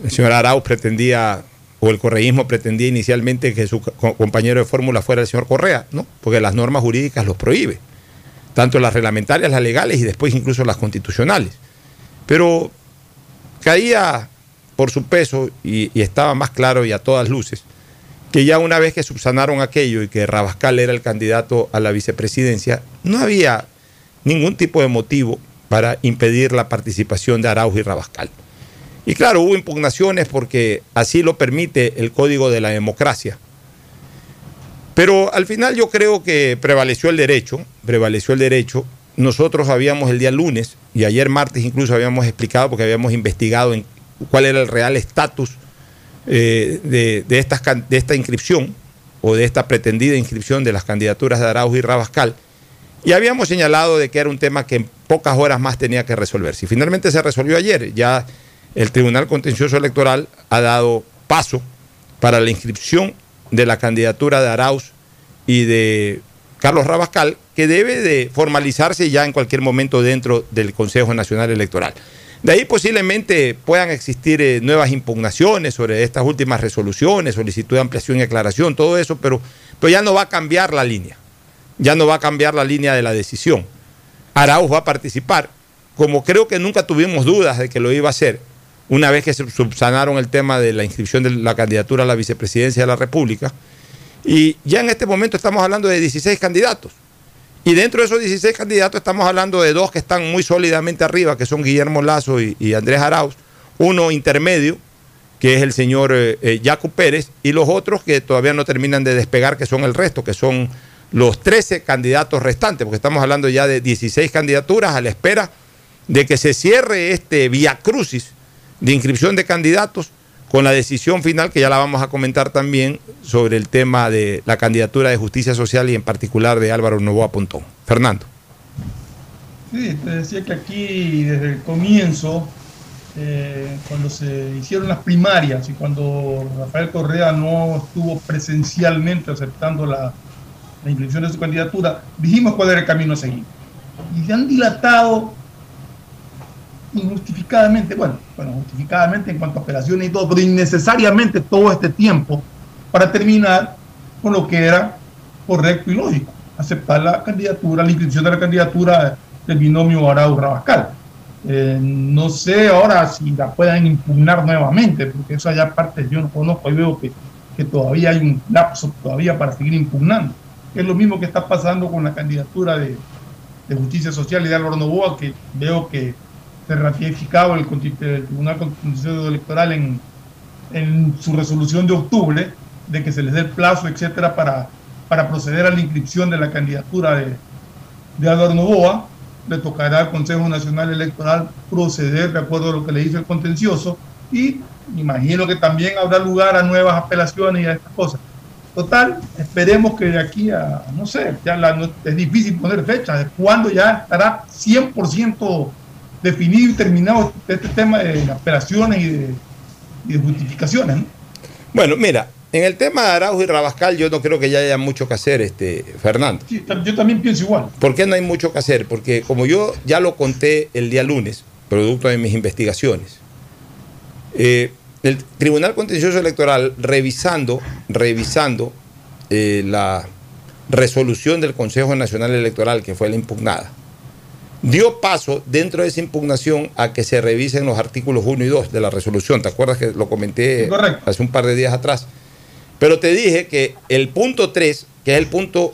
el señor Arauz pretendía, o el correísmo pretendía inicialmente que su co- compañero de fórmula fuera el señor Correa, ¿no? Porque las normas jurídicas los prohíbe, tanto las reglamentarias, las legales y después incluso las constitucionales. Pero caía por su peso y estaba más claro y a todas luces que ya una vez que subsanaron aquello y que Rabascal era el candidato a la vicepresidencia, no había ningún tipo de motivo para impedir la participación de Arauz y Rabascal. Y claro, hubo impugnaciones porque así lo permite el código de la democracia. Pero al final yo creo que prevaleció el derecho, prevaleció el derecho. Nosotros habíamos el día lunes y ayer martes incluso habíamos explicado porque habíamos investigado en cuál era el real estatus eh, de, de estas de esta inscripción o de esta pretendida inscripción de las candidaturas de Arauz y Rabascal. Y habíamos señalado de que era un tema que en pocas horas más tenía que resolverse. Y finalmente se resolvió ayer. Ya el Tribunal Contencioso Electoral ha dado paso para la inscripción de la candidatura de Arauz y de Carlos Rabascal, que debe de formalizarse ya en cualquier momento dentro del Consejo Nacional Electoral. De ahí posiblemente puedan existir eh, nuevas impugnaciones sobre estas últimas resoluciones, solicitud de ampliación y aclaración, todo eso, pero, pero ya no va a cambiar la línea. Ya no va a cambiar la línea de la decisión. Arauz va a participar, como creo que nunca tuvimos dudas de que lo iba a hacer, una vez que se subsanaron el tema de la inscripción de la candidatura a la vicepresidencia de la República. Y ya en este momento estamos hablando de 16 candidatos. Y dentro de esos 16 candidatos estamos hablando de dos que están muy sólidamente arriba, que son Guillermo Lazo y, Andrés Arauz. Uno intermedio, que es el señor eh, eh, Pérez, y los otros que todavía no terminan de despegar, que son el resto, que son los 13 candidatos restantes, porque estamos hablando ya de 16 candidaturas a la espera de que se cierre este vía crucis de inscripción de candidatos con la decisión final que ya la vamos a comentar también sobre el tema de la candidatura de justicia social y en particular de Álvaro Novoa Pontón. Fernando. Sí, te decía que aquí desde el comienzo, eh, cuando se hicieron las primarias y cuando Rafael Correa no estuvo presencialmente aceptando la, la inscripción de su candidatura, dijimos cuál era el camino a seguir. Y se han dilatado injustificadamente, bueno, bueno, justificadamente en cuanto a operaciones y todo, pero innecesariamente todo este tiempo para terminar con lo que era correcto y lógico, aceptar la candidatura, la inscripción de la candidatura del binomio Arauz Rabascal. Eh, no sé ahora si la puedan impugnar nuevamente, porque esa ya parte yo no conozco y veo que, que todavía hay un lapso todavía para seguir impugnando. Es lo mismo que está pasando con la candidatura de, de Justicia Social y de Álvaro Novoa, que veo que se ratificado el, el Tribunal Constitucional Electoral en, en su resolución de octubre, de que se les dé el plazo, etcétera, para, para proceder a la inscripción de la candidatura de, de Álvaro Novoa. Le tocará al Consejo Nacional Electoral proceder de acuerdo a lo que le dice el contencioso y imagino que también habrá lugar a nuevas apelaciones y a estas cosas. Total, esperemos que de aquí a, no sé, ya la- es difícil poner fecha, de cuándo ya estará 100% definido y terminado este tema de apelaciones y de, y de justificaciones. ¿no? Bueno, mira, en el tema de Arauz y Rabascal yo no creo que ya haya mucho que hacer, este, Fernando. Sí, yo también pienso igual. ¿Por qué no hay mucho que hacer? Porque como yo ya lo conté el día lunes, producto de mis investigaciones, eh, el Tribunal Contencioso Electoral, revisando, revisando eh, la resolución del Consejo Nacional Electoral, que fue la impugnada, dio paso dentro de esa impugnación a que se revisen los artículos 1 y 2 de la resolución. ¿Te acuerdas que lo comenté Correcto. hace un par de días atrás? Pero te dije que el punto 3, que es el punto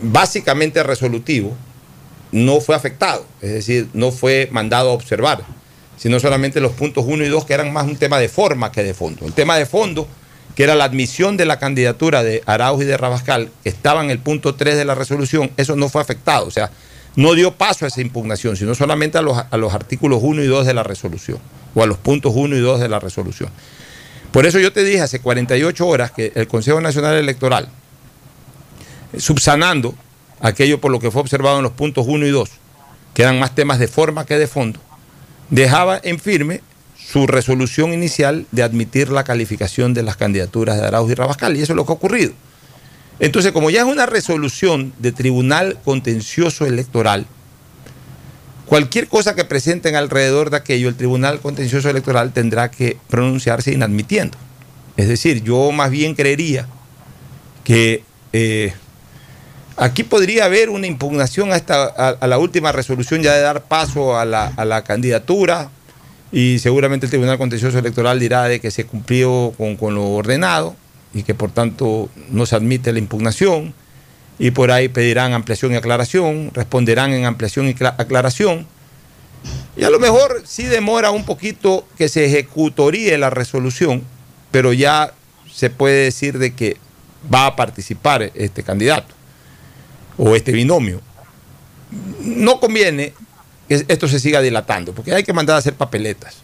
básicamente resolutivo, no fue afectado, es decir, no fue mandado a observar, sino solamente los puntos 1 y 2 que eran más un tema de forma que de fondo. El tema de fondo, que era la admisión de la candidatura de Arauz y de Rabascal, que estaba en el punto 3 de la resolución, eso no fue afectado, o sea, no dio paso a esa impugnación, sino solamente a los, a los artículos 1 y 2 de la resolución, o a los puntos 1 y 2 de la resolución. Por eso yo te dije hace 48 horas que el Consejo Nacional Electoral, subsanando aquello por lo que fue observado en los puntos 1 y 2, que eran más temas de forma que de fondo, dejaba en firme su resolución inicial de admitir la calificación de las candidaturas de Arauz y Rabascal, y eso es lo que ha ocurrido. Entonces, como ya es una resolución de Tribunal Contencioso Electoral, cualquier cosa que presenten alrededor de aquello, el Tribunal Contencioso Electoral tendrá que pronunciarse inadmitiendo. Es decir, yo más bien creería que eh, aquí podría haber una impugnación a, a la última resolución ya de dar paso a la, a la candidatura y seguramente el Tribunal Contencioso Electoral dirá de que se cumplió con, con lo ordenado y que por tanto no se admite la impugnación y por ahí pedirán ampliación y aclaración, responderán en ampliación y cla- aclaración. Y a lo mejor sí demora un poquito que se ejecutoríe la resolución, pero ya se puede decir de que va a participar este candidato o este binomio. No conviene que esto se siga dilatando, porque hay que mandar a hacer papeletas.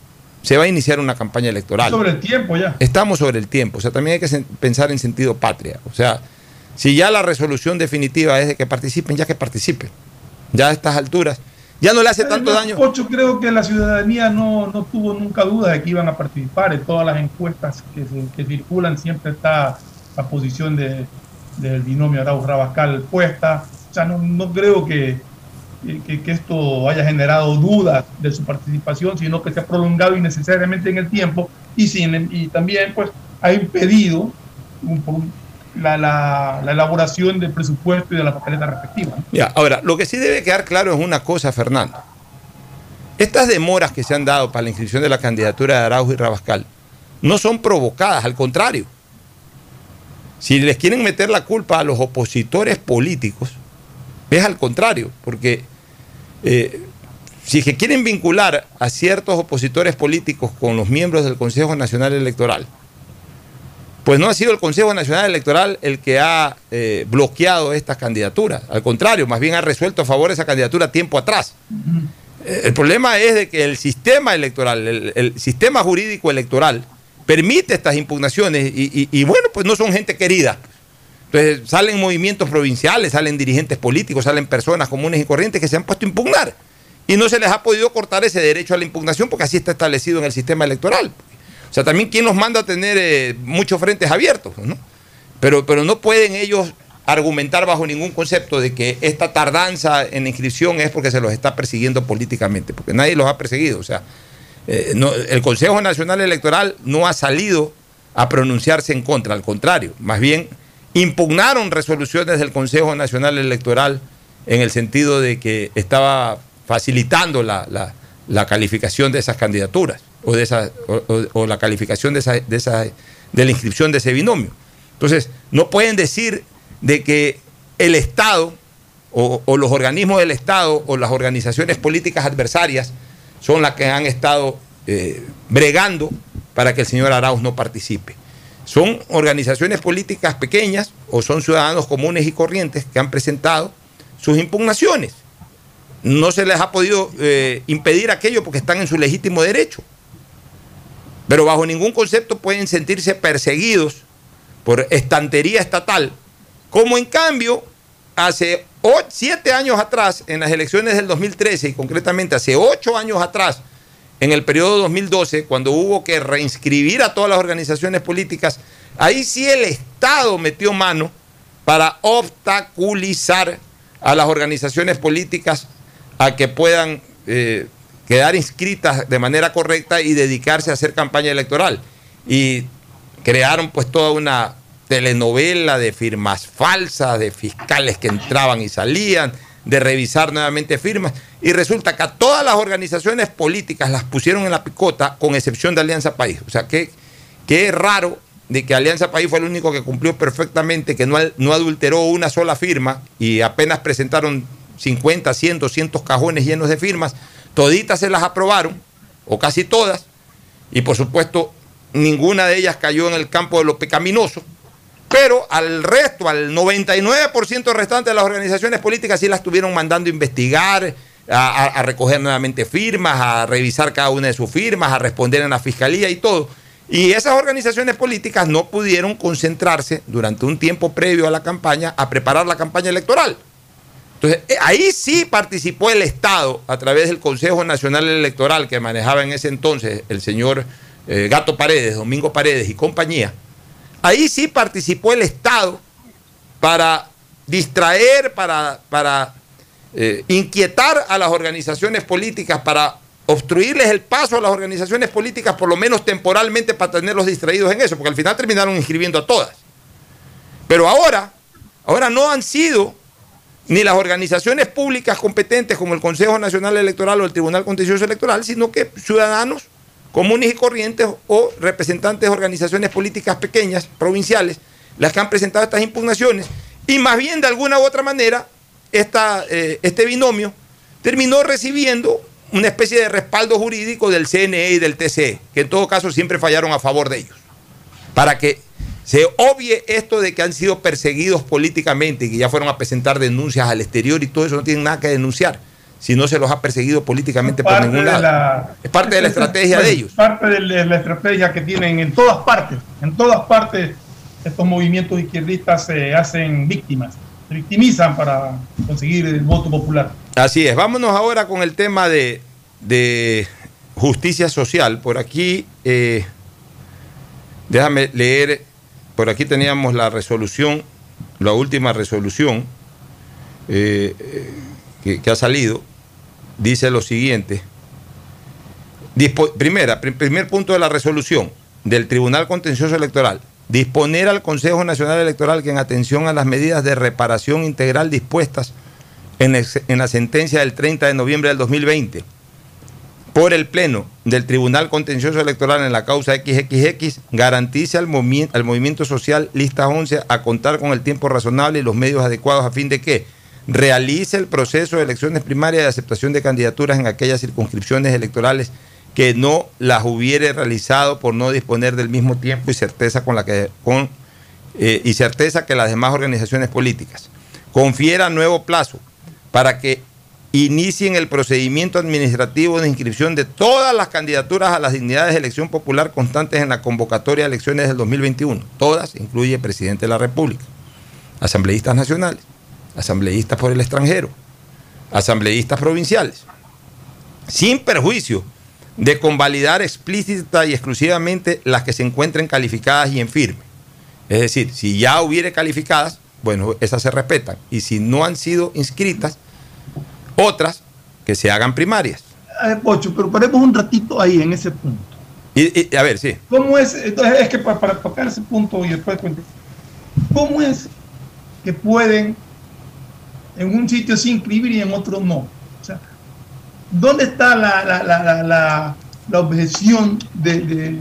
Se va a iniciar una campaña electoral. Sobre el tiempo ya. Estamos sobre el tiempo, o sea, también hay que pensar en sentido patria. O sea, si ya la resolución definitiva es de que participen, ya que participen. Ya a estas alturas, ya no le hace tanto Además, daño. Pocho, creo que la ciudadanía no, no tuvo nunca duda de que iban a participar. En todas las encuestas que, se- que circulan siempre está la posición de, del binomio Arauz Rabascal puesta. O sea, no, no creo que, que, esto haya generado dudas de su participación, sino que se ha prolongado innecesariamente en el tiempo y, sin, y también pues ha impedido la, la- la elaboración del presupuesto y de la papeleta respectiva. ahora, lo que sí debe quedar claro es una cosa, Fernando. Estas demoras que se han dado para la inscripción de la candidatura de Araujo y Rabascal no son provocadas, al contrario. Si les quieren meter la culpa a los opositores políticos, es al contrario, porque eh, si es que quieren vincular a ciertos opositores políticos con los miembros del Consejo Nacional Electoral, pues no ha sido el Consejo Nacional Electoral el que ha eh, bloqueado estas candidaturas. Al contrario, más bien ha resuelto a favor esa candidatura tiempo atrás. Eh, El problema es de que el sistema electoral, el, sistema jurídico electoral, permite estas impugnaciones y- y bueno, pues no son gente querida. Entonces salen movimientos provinciales, salen dirigentes políticos, salen personas comunes y corrientes que se han puesto a impugnar. Y no se les ha podido cortar ese derecho a la impugnación porque así está establecido en el sistema electoral. O sea, también quién nos manda a tener eh, muchos frentes abiertos, ¿no? Pero, pero no pueden ellos argumentar bajo ningún concepto de que esta tardanza en inscripción es porque se los está persiguiendo políticamente, porque nadie los ha perseguido. O sea, eh, no- el Consejo Nacional Electoral no ha salido a pronunciarse en contra, al contrario, más bien impugnaron resoluciones del Consejo Nacional Electoral en el sentido de que estaba facilitando la, la- la calificación de esas candidaturas o, de esa, o, la calificación de, esa, de, esa- de la inscripción de ese binomio. Entonces, no pueden decir de que el Estado o, o los organismos del Estado o las organizaciones políticas adversarias son las que han estado eh, bregando para que el señor Arauz no participe. Son organizaciones políticas pequeñas o son ciudadanos comunes y corrientes que han presentado sus impugnaciones. No se les ha podido eh, impedir aquello porque están en su legítimo derecho. Pero bajo ningún concepto pueden sentirse perseguidos por estantería estatal, como en cambio hace siete años atrás, en las elecciones del 2013 y concretamente hace ocho años atrás, en el periodo 2012, cuando hubo que reinscribir a todas las organizaciones políticas, ahí sí el Estado metió mano para obstaculizar a las organizaciones políticas a que puedan eh, quedar inscritas de manera correcta y dedicarse a hacer campaña electoral. Y crearon pues toda una telenovela de firmas falsas, de fiscales que entraban y salían, de revisar nuevamente firmas. Y resulta que a todas las organizaciones políticas las pusieron en la picota, con excepción de Alianza País. O sea, que, es raro de que Alianza País fue el único que cumplió perfectamente, que no, no adulteró una sola firma y apenas presentaron 50, 100, 200 cajones llenos de firmas. Toditas se las aprobaron, o casi todas, y por supuesto ninguna de ellas cayó en el campo de lo pecaminoso, pero al resto, al 99% restante de las organizaciones políticas sí las estuvieron mandando a investigar, a, recoger nuevamente firmas, a revisar cada una de sus firmas, a responder en la fiscalía y todo. Y esas organizaciones políticas no pudieron concentrarse durante un tiempo previo a la campaña a preparar la campaña electoral. Entonces, eh, ahí sí participó el Estado a través del Consejo Nacional Electoral que manejaba en ese entonces el señor eh, Gato Paredes, Domingo Paredes y compañía. Ahí sí participó el Estado para distraer, para, para eh, inquietar a las organizaciones políticas, para obstruirles el paso a las organizaciones políticas, por lo menos temporalmente, para tenerlos distraídos en eso, porque al final terminaron inscribiendo a todas. Pero ahora, ahora no han sido ni las organizaciones públicas competentes como el Consejo Nacional Electoral o el Tribunal Contencioso Electoral, sino que ciudadanos comunes y corrientes o representantes de organizaciones políticas pequeñas, provinciales, las que han presentado estas impugnaciones. Y más bien, de alguna u otra manera, esta, eh, este binomio terminó recibiendo una especie de respaldo jurídico del CNE y del TCE, que en todo caso siempre fallaron a favor de ellos. Para que se obvie esto de que han sido perseguidos políticamente y que ya fueron a presentar denuncias al exterior y todo eso no tienen nada que denunciar si no se los ha perseguido políticamente por ningún lado. es parte de la *laughs* estrategia de ellos. Parte de la estrategia que tienen en todas partes. En todas partes estos movimientos izquierdistas se hacen víctimas, se victimizan para conseguir el voto popular. Así es. Vámonos ahora con el tema de, justicia social. Por aquí, eh, déjame leer, por aquí teníamos la resolución, la última resolución eh, que, ha salido dice lo siguiente. primera, primer punto de la resolución del Tribunal Contencioso Electoral. Disponer al Consejo Nacional Electoral que en atención a las medidas de reparación integral dispuestas en, en la sentencia del 30 de noviembre del 2020 por el Pleno del Tribunal Contencioso Electoral en la causa XXX garantice al, al movimiento social lista 11 a contar con el tiempo razonable y los medios adecuados a fin de que realice el proceso de elecciones primarias de aceptación de candidaturas en aquellas circunscripciones electorales que no las hubiere realizado por no disponer del mismo tiempo y certeza con la que con, eh, y certeza que las demás organizaciones políticas. Confiera nuevo plazo para que inicien el procedimiento administrativo de inscripción de todas las candidaturas a las dignidades de elección popular constantes en la convocatoria de elecciones del 2021. Todas, incluye presidente de la República, asambleístas nacionales, asambleístas por el extranjero, asambleístas provinciales, sin perjuicio de convalidar explícita y exclusivamente las que se encuentren calificadas y en firme. Es decir, si ya hubiere calificadas, bueno, esas se respetan. Y si no han sido inscritas, otras que se hagan primarias. Ver, Pocho, pero paremos un ratito ahí en ese punto. Y, a ver, sí. ¿Cómo es? Entonces, es que para, para tocar ese punto y después ¿cómo es que pueden en un sitio sí inscribir y en otro no. O sea, ¿dónde está la, la, la, la, objeción de,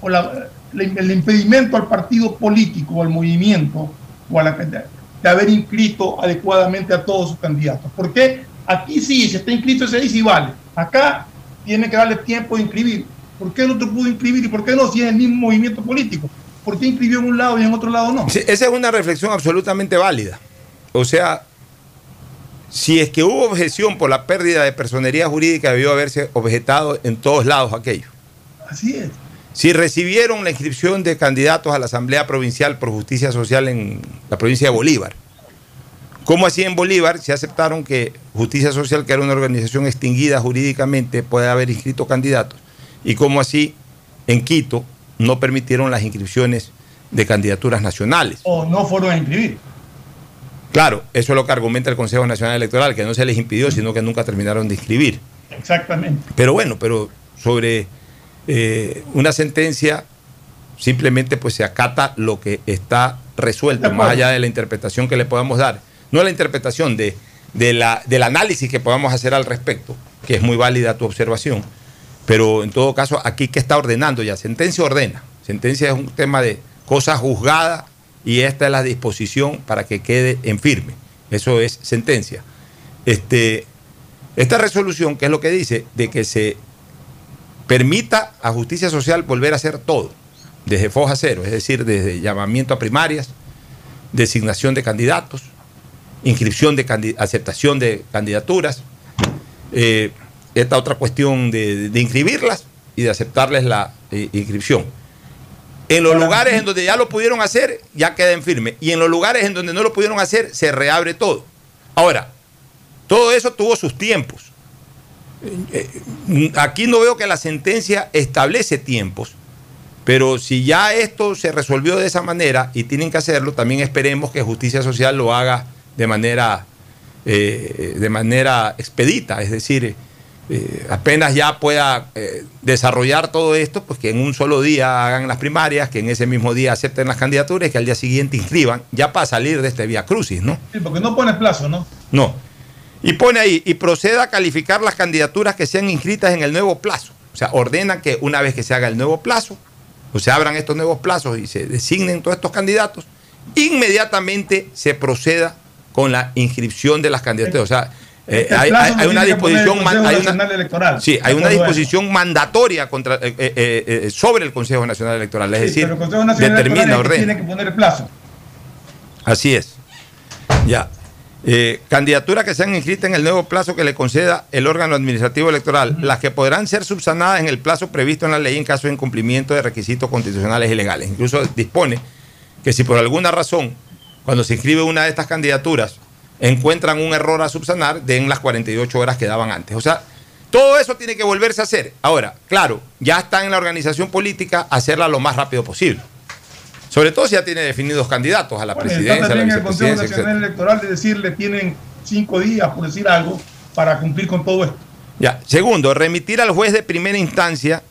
o el impedimento al partido político, al movimiento o a la de haber inscrito adecuadamente a todos sus candidatos? Porque aquí sí, si está inscrito ese dice y vale. Acá tiene que darle tiempo de inscribir. ¿Por qué el otro pudo inscribir y por qué no si es el mismo movimiento político? ¿Por qué inscribió en un lado y en otro lado no? esa es una reflexión absolutamente válida. O sea, si es que hubo objeción por la pérdida de personería jurídica, debió haberse objetado en todos lados aquello. Así es. Si recibieron la inscripción de candidatos a la Asamblea Provincial por Justicia Social en la provincia de Bolívar, ¿cómo así en Bolívar se aceptaron que Justicia Social, que era una organización extinguida jurídicamente, puede haber inscrito candidatos? ¿Y cómo así en Quito no permitieron las inscripciones de candidaturas nacionales? O no fueron a inscribir. Claro, eso es lo que argumenta el Consejo Nacional Electoral, que no se les impidió, sino que nunca terminaron de inscribir. Exactamente. Pero bueno, pero sobre eh, una sentencia simplemente pues se acata lo que está resuelto, más allá de la interpretación que le podamos dar. No la interpretación de, la, del análisis que podamos hacer al respecto, que es muy válida tu observación, pero en todo caso, aquí que está ordenando ya, sentencia ordena. Sentencia es un tema de cosa juzgada y esta es la disposición para que quede en firme. Eso es sentencia. Este, esta resolución, que es lo que dice, de que se permita a justicia social volver a hacer todo, desde foja cero, es decir, desde llamamiento a primarias, designación de candidatos, inscripción de aceptación de candidaturas, eh, esta otra cuestión de, inscribirlas y de aceptarles la eh, inscripción en los lugares en donde ya lo pudieron hacer, ya queda en firme. Y en los lugares en donde no lo pudieron hacer, se reabre todo. Ahora, todo eso tuvo sus tiempos. Eh, aquí no veo que la sentencia establece tiempos, Pero si ya esto se resolvió de esa manera y tienen que hacerlo, también esperemos que Justicia Social lo haga de manera, eh, de manera expedita, es decir, eh, apenas ya pueda eh, desarrollar todo esto, pues que en un solo día hagan las primarias, que en ese mismo día acepten las candidaturas y que al día siguiente inscriban, ya para salir de este vía crucis, ¿no? Sí, porque no pone plazo, ¿no? No. Y pone ahí, y proceda a calificar las candidaturas que sean inscritas en el nuevo plazo. O sea, ordena que una vez que se haga el nuevo plazo, o se abran estos nuevos plazos y se designen todos estos candidatos, inmediatamente se proceda con la inscripción de las candidaturas. O sea, eh, Este hay, una disposición, man- Consejo hay una- Nacional Electoral. sí, hay una eso. disposición mandatoria contra, eh, eh, sobre el Consejo Nacional Electoral, es Sí, decir, pero el Consejo Nacional determina, Electoral es que tiene que poner el plazo. Así es. Ya. Candidaturas que sean inscritas en el nuevo plazo que le conceda el órgano administrativo electoral, las que podrán ser subsanadas en el plazo previsto en la ley en caso de incumplimiento de requisitos constitucionales y legales. Incluso dispone que si por alguna razón, cuando se inscribe una de estas candidaturas, encuentran un error a subsanar, den las 48 horas que daban antes. O sea, todo eso tiene que volverse a hacer. Ahora, claro, ya está en la organización política hacerla lo más rápido posible. Sobre todo si ya tiene definidos candidatos a la Bueno, está presidencia, a la también el Consejo. Nacional Electoral de decirle tienen cinco días, por decir algo, para cumplir con todo esto. Ya. Segundo, remitir al juez de primera instancia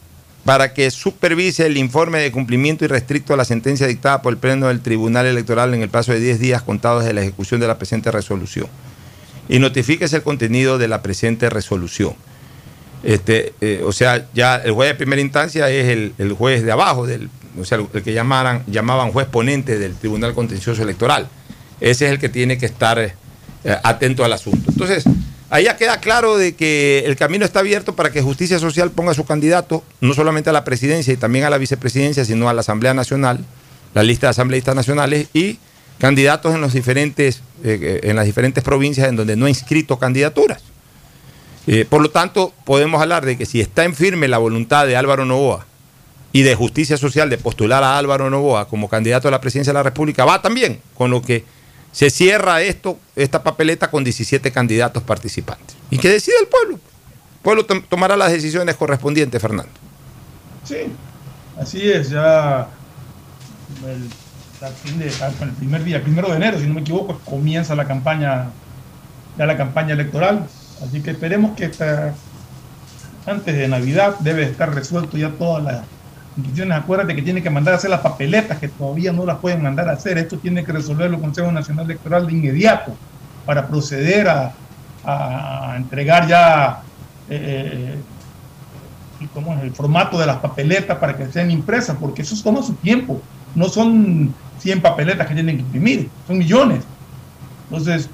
para que supervise el informe de cumplimiento irrestricto a la sentencia dictada por el Pleno del Tribunal Electoral en el plazo de 10 días contados de la ejecución de la presente resolución. Y notifíquese el contenido de la presente resolución. Este, eh, o sea, ya el juez de primera instancia es el, el juez de abajo, del, o sea, el que llamaran, llamaban juez ponente del Tribunal Contencioso Electoral. Ese es el que tiene que estar eh, atento al asunto. Entonces, ahí ya queda claro de que el camino está abierto para que Justicia Social ponga su candidato, no solamente a la presidencia y también a la vicepresidencia, sino a la Asamblea Nacional, la lista de asambleístas nacionales y candidatos en, los diferentes, eh, en las diferentes provincias en donde no ha inscrito candidaturas. Eh, por lo tanto, podemos hablar de que si está en firme la voluntad de Álvaro Novoa y de Justicia Social de postular a Álvaro Novoa como candidato a la presidencia de la República, va también, con lo que se cierra esto, esta papeleta con 17 candidatos participantes. Y que decida el pueblo. El pueblo tom- tomará las decisiones correspondientes, Fernando. Sí, así es, ya el, el primer día, el primero de enero, si no me equivoco, comienza la campaña, ya la campaña electoral. Así que esperemos que esta- antes de Navidad debe estar resuelto ya todas las instituciones. Acuérdate que tiene que mandar a hacer las papeletas que todavía no las pueden mandar a hacer. Esto tiene que resolverlo el Consejo Nacional Electoral de inmediato para proceder a, entregar ya eh, cómo es el formato de las papeletas para que sean impresas, porque eso toma su tiempo. No son 100 papeletas que tienen que imprimir, son millones. Entonces,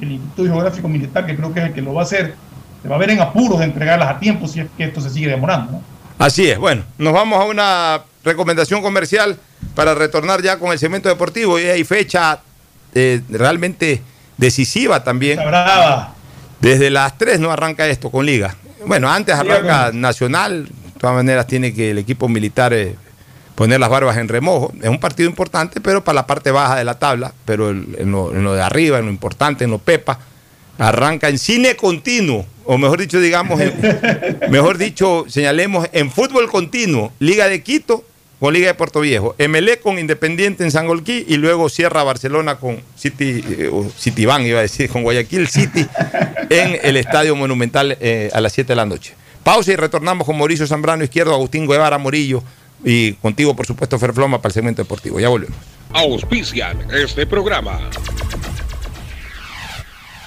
el Instituto Geográfico Militar, que creo que es el que lo va a hacer, se va a ver en apuros de entregarlas a tiempo si es que esto se sigue demorando. ¿no? Así es. Bueno, nos vamos a una recomendación comercial para retornar ya con el segmento deportivo. Y hay fecha eh, realmente decisiva también. brava. Desde las 3 no arranca esto con liga. Bueno, antes arranca Nacional. De todas maneras tiene que el equipo militar eh, poner las barbas en remojo. Es un partido importante, pero para la parte baja de la tabla. Pero en, lo, en lo de arriba, en lo importante, en lo pepa, arranca en cine continuo. O mejor dicho, digamos, en- *laughs* mejor dicho, señalemos en fútbol continuo. Liga de Quito con Liga de Puerto Viejo. MLE con Independiente en Sangolquí y luego cierra Barcelona con City, eh, o Citibán, iba a decir, con Guayaquil City *laughs* en el Estadio Monumental eh, a las 7 de la noche. Pausa y retornamos con Mauricio Zambrano Izquierdo, Agustín Guevara Morillo y contigo, por supuesto, Ferfloma para el segmento deportivo. Ya volvemos. Auspician este programa.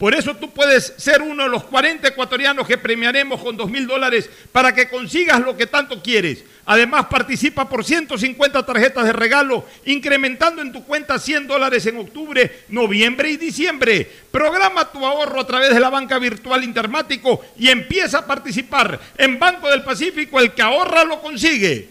Por eso tú puedes ser uno de los 40 ecuatorianos que premiaremos con 2 mil dólares para que consigas lo que tanto quieres. Además, participa por 150 tarjetas de regalo, incrementando en tu cuenta 100 dólares en octubre, noviembre y diciembre. Programa tu ahorro a través de la banca virtual Intermático y empieza a participar. En Banco del Pacífico, el que ahorra lo consigue.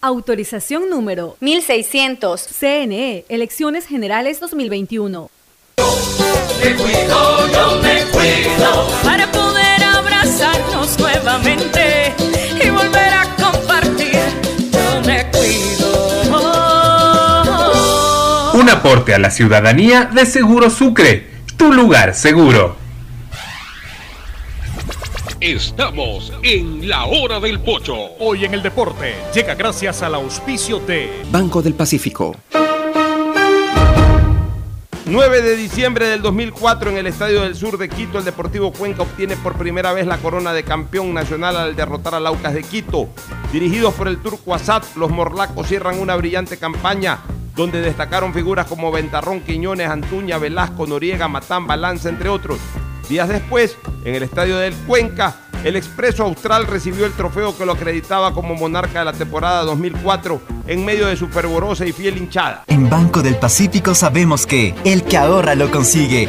Autorización número 1600. CNE, Elecciones Generales 2021. Me cuido, yo me cuido para poder abrazarnos nuevamente y volver a compartir. Yo me cuido. Un aporte a la ciudadanía de Seguro Sucre, tu lugar seguro. Estamos en la hora del pocho. Hoy en el deporte llega gracias al auspicio de Banco del Pacífico. 9 de diciembre del 2004 en el Estadio del Sur de Quito, el Deportivo Cuenca obtiene por primera vez la corona de campeón nacional al derrotar a Laucas de Quito. Dirigidos por el turco Assad, los morlacos cierran una brillante campaña donde destacaron figuras como Ventarrón, Quiñones, Antuña, Velasco, Noriega, Matán, Balanza, entre otros. Días después, en el estadio del Cuenca, el Expreso Austral recibió el trofeo que lo acreditaba como monarca de la temporada 2004 en medio de su fervorosa y fiel hinchada. En Banco del Pacífico sabemos que el que ahorra lo consigue.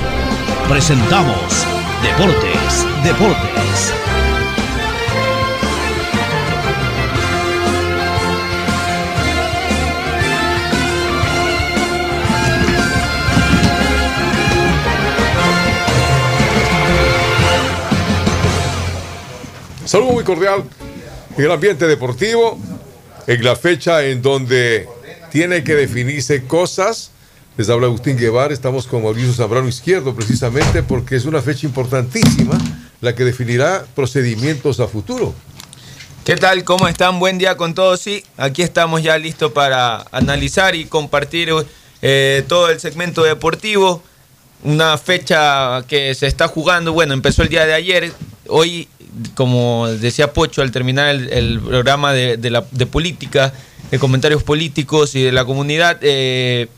presentamos Deportes, Deportes. Saludo muy cordial en el ambiente deportivo, en la fecha en donde tiene que definirse cosas. Les habla Agustín Guevara, estamos con Mauricio Zambrano Izquierdo precisamente porque es una fecha importantísima la que definirá procedimientos a futuro. ¿Qué tal? ¿Cómo están? Buen día con todos. Sí, aquí estamos ya listos para analizar y compartir eh, todo el segmento deportivo. Una fecha que se está jugando, bueno, empezó el día de ayer. Hoy, como decía Pocho al terminar el, programa de, de política, de comentarios políticos y de la comunidad, eh,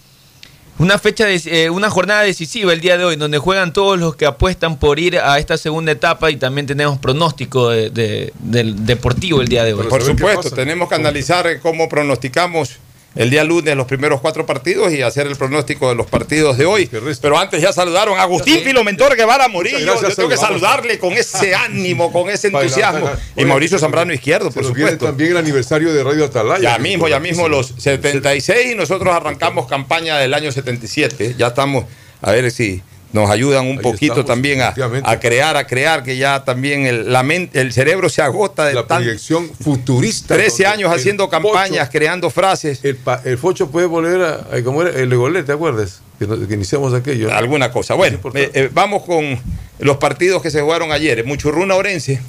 una fecha, de, eh, una jornada decisiva el día de hoy, donde juegan todos los que apuestan por ir a esta segunda etapa y también tenemos pronóstico de, de, del deportivo el día de hoy. Por supuesto, tenemos que analizar cómo pronosticamos el día lunes los primeros cuatro partidos y hacer el pronóstico de los partidos de hoy. Pero antes ya saludaron a Agustín Filomentor Guevara Murillo. Yo tengo que saludarle con ese *laughs* ánimo, con ese entusiasmo. Y Mauricio Zambrano Izquierdo, por supuesto. también el aniversario de Radio Atalaya. Ya mismo, ya mismo los 76 y nosotros arrancamos campaña del año 77. Ya estamos, a ver si nos ayudan un Ahí poquito estamos, también a, a crear, a crear, que ya también el, la mente, el cerebro se agota de La tan- proyección futurista. 13 donde años haciendo campañas, Pocho- creando frases. El, el Focho puede volver a, a- como era el Legolé, ¿te acuerdas? Que, iniciamos aquello. Alguna cosa. Bueno, eh, eh, vamos con los partidos que se jugaron ayer. Muchurruna Orense.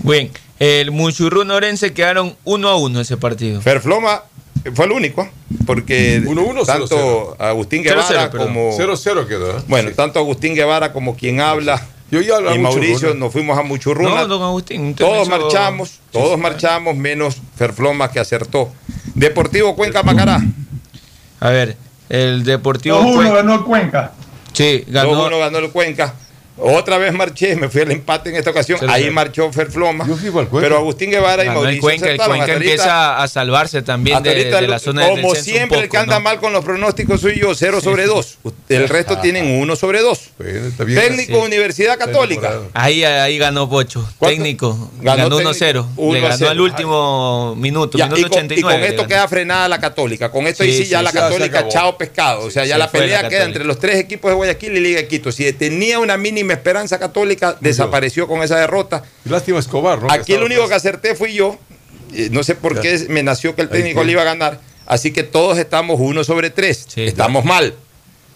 Bien, el Muchurrún Orense quedaron uno a uno ese partido. Ferfloma fue el único, porque 1-1, tanto 0-0. Agustín 0-0, Guevara perdón. como 0-0 quedó. ¿eh? bueno, tanto Agustín Guevara como quien habla Yo ya y Mauricio nos fuimos a Muchurruna. No, don Agustín. Todos hizo- marchamos, todos marchamos, menos Ferfloma que acertó. Deportivo Cuenca Macará. A ver, el Deportivo 2-1 Cuenca. ganó el Cuenca. Sí, ganó. 2-1 ganó el Cuenca. Otra vez marché, me fui al empate en esta ocasión. Ahí sé. marchó Ferfloma. Pero Agustín Guevara y Mauricio Cuenca, el. Cuenca ahorita- empieza a salvarse también de, ahorita, de la zona como siempre, el que anda ¿no? mal con los pronósticos soy yo, 0 sobre 2. El resto tienen 1 sobre 2. Técnico Sí. Universidad Católica. Ahí, ahí ganó Pocho. Técnico. Ganó Ganó, técnico, 1-0. uno Le ganó cero. al último minuto, Ya, minuto y, con, y 89. con esto ganó. queda frenada la Católica. Con esto ahí Sí, sí, ya sí, la sí, Católica, chao pescado. O sea, ya la pelea queda entre los tres equipos de Guayaquil y Liga de Quito. Si tenía una mínima esperanza católica, desapareció con esa derrota. Lástima Escobar, ¿no? Aquí el único que acerté fui yo. Eh, No sé por qué me nació que el técnico le iba a ganar. Así que todos estamos uno sobre tres. estamos mal.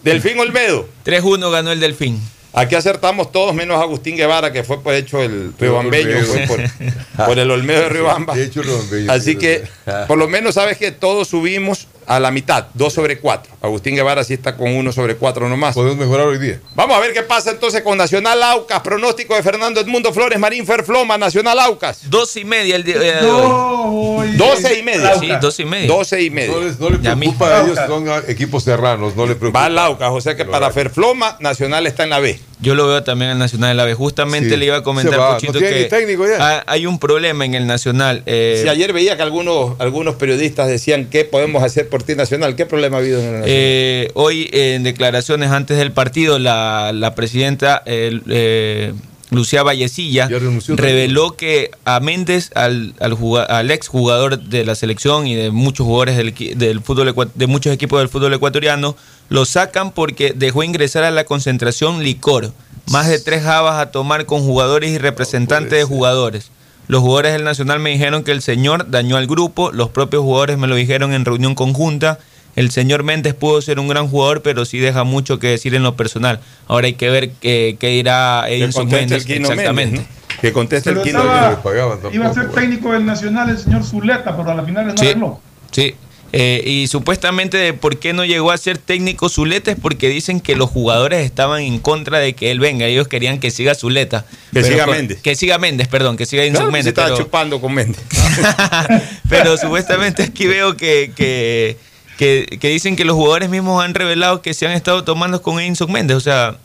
Delfín Olmedo. 3-1 ganó el Delfín. Aquí acertamos todos menos Agustín Guevara, que fue por hecho el riobambeño, Olmedo. fue por, por el Olmedo de *laughs* hecho, Riobambeño, Así sí, que, por lo menos sabes que todos subimos a la mitad, 2 sobre 4. Agustín Guevara sí está con 1 sobre 4 nomás. Podemos mejorar hoy día. Vamos a ver qué pasa entonces con Nacional Aucas. Pronóstico de Fernando Edmundo Flores, Marín Ferfloma, Nacional Aucas. Dos y media el día de hoy. 12 y media. Sí, 12 y media. 12 y media. No les, no le preocupa a ellos, son ah, equipos serranos, no le preocupa. Va al Aucas, o sea que para Ferfloma, Nacional está en la B. Yo lo veo también al Nacional de la B. Justamente Sí, le iba a comentar, Pochito, no que técnico ya. hay un problema en el Nacional. eh, Si ayer veía que algunos, algunos periodistas decían qué podemos hacer por Nacional, ¿qué problema ha habido en Nacional? Eh, hoy en declaraciones antes del partido, la, la presidenta eh, eh, Lucía Vallecilla reveló que a Méndez, al, al, al ex jugador de la selección y de muchos jugadores del, fútbol de muchos equipos del fútbol ecuatoriano, lo sacan porque dejó ingresar a la concentración licor. Más de tres jabas a tomar con jugadores y representantes de jugadores. Los jugadores del Nacional me dijeron que el señor dañó al grupo, los propios jugadores me lo dijeron en reunión conjunta. El señor Méndez pudo ser un gran jugador, pero sí deja mucho que decir en lo personal. Ahora hay que ver qué, qué dirá Edinson Méndez. exactamente. Méndez, Que conteste Pero el Quino estaba- Méndez. Iba a ser técnico del Nacional el señor Zuleta, pero a la final no Sí. arregló. Sí. Eh, y supuestamente de por qué no llegó a ser técnico Zuleta es porque dicen que los jugadores estaban en contra de que él venga. Ellos querían que siga Zuleta. Que siga con- Méndez. Que siga Méndez, perdón, que siga Claro que se Méndez. estaba pero- chupando con Méndez. *laughs* pero supuestamente aquí veo que, que, que- que dicen que los jugadores mismos han revelado que se han estado tomando con Edinson Méndez. O sea,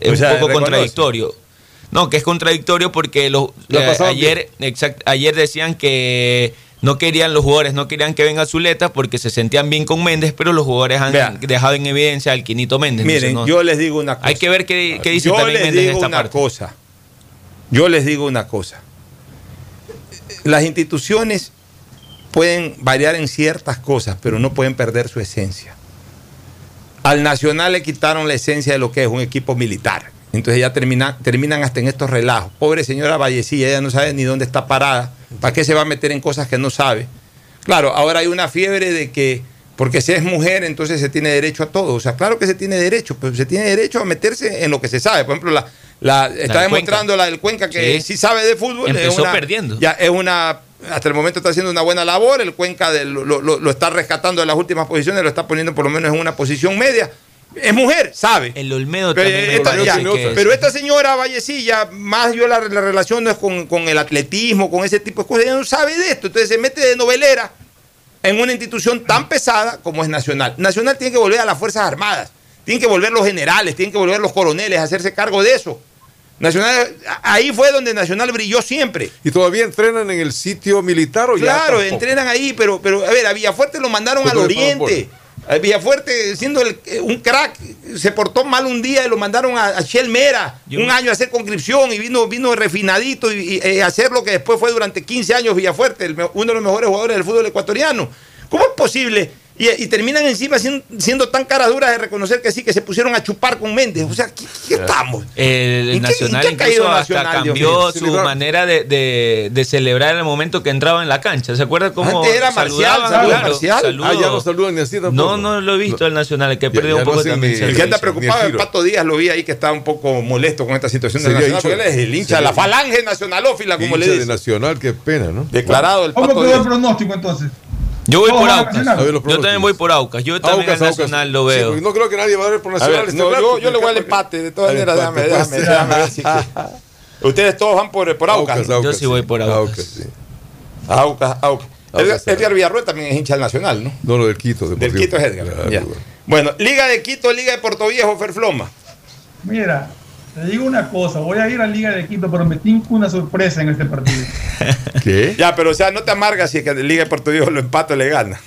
es O sea, un poco reconoce. contradictorio. No, que es contradictorio porque los, eh, ayer, exact- ayer decían que no querían los jugadores, no querían que venga Zuleta porque se sentían bien con Méndez, pero los jugadores han dejado en evidencia al Quinito Méndez. Miren, no- yo les digo una cosa. Hay que ver qué, qué dice Yo también les Méndez digo esta una parte. cosa. Yo les digo una cosa. Las instituciones pueden variar en ciertas cosas, pero no pueden perder su esencia. Al Nacional le quitaron la esencia de lo que es un equipo militar. Entonces ya termina- terminan hasta en estos relajos. Pobre señora Vallecilla, ella no sabe ni dónde está parada. ¿Para qué se va a meter en cosas que no sabe? Claro, ahora hay una fiebre de que porque si es mujer, entonces se tiene derecho a todo. O sea, claro que se tiene derecho, pero se tiene derecho a meterse en lo que se sabe. Por ejemplo, la, la- está demostrando la del Cuenca que Sí. sí, sabe de fútbol. es Empezó una- perdiendo. Ya es una. Hasta el momento está haciendo una buena labor. El Cuenca de- lo, lo- lo está rescatando de las últimas posiciones, lo está poniendo por lo menos en una posición media. Es mujer, sabe. El Olmedo Pero, también esta, ya, que- pero esta señora Vallecilla, más yo la, la relación no es con, con el atletismo, con ese tipo de cosas, ella no sabe de esto, entonces se mete de novelera en una institución tan pesada como es Nacional. Nacional tiene que volver a las Fuerzas Armadas, tienen que volver los generales, tienen que volver los coroneles a hacerse cargo de eso. Nacional, ahí fue donde Nacional brilló siempre. ¿Y todavía entrenan en el sitio militar o ya? Claro, entrenan ahí, pero, pero a ver, a Villafuerte lo mandaron Pues al oriente. Villafuerte, siendo el- eh, un crack, se portó mal un día y lo mandaron a, a Shell Mera, Yo- un año a hacer conscripción y vino, vino refinadito y, y, eh, hacer lo que después fue durante 15 años Villafuerte, el uno de los mejores jugadores del fútbol ecuatoriano. ¿Cómo es posible? Y, y terminan encima siendo, siendo tan caras duras de reconocer que sí, que se pusieron a chupar con Méndez. O sea, ¿qué, qué estamos? El ¿En qué- Nacional qué ha hasta Nacional, cambió su Celebrar- manera de, de- de celebrar el momento que entraba en la cancha. ¿Se acuerda cómo Antes era marcial, saludaban? saludo Claro, marcial. saludo. Ah, ya no saludan ni así tampoco. No, no lo he visto el Nacional, el que perdió ya un no poco también. ni- se El que anda preocupado el. Pato Díaz, lo vi ahí que está un poco molesto con esta situación del Nacional, hincha- porque él es el hincha de la falange nacionalófila, como le Hincha de dicen. Nacional, qué pena, ¿no? Declarado el ¿Cómo Pato quedó el pronóstico entonces? Yo voy por Aucas. Ver, Yo también voy por Aucas. Yo también Aucas, al Aucas. Nacional lo veo. no creo que nadie va a dar por A Nacional. ver, este no, yo, yo le voy al empate, de todas maneras, déjame, déjame, déjame ver Ustedes todos van por, por Aucas. Aucas, Aucas, Yo sí voy por Aucas. Aucas, sí. Aucas, Aucas. Aucas, Edgar, Villarroel también es hincha del Nacional, ¿no? No, lo del Quito. Del Deportivo. Quito es Edgar. Claro, ya. bueno. Bueno, Liga de Quito, Liga de Puerto Viejo, Ferfloma. Mira, te digo una cosa, voy a ir a Liga de Quito, pero me tinco una sorpresa en este partido. *laughs* ¿Qué? Ya, pero o sea, no te amargas si es que Liga de Puerto Viejo lo empata le gana.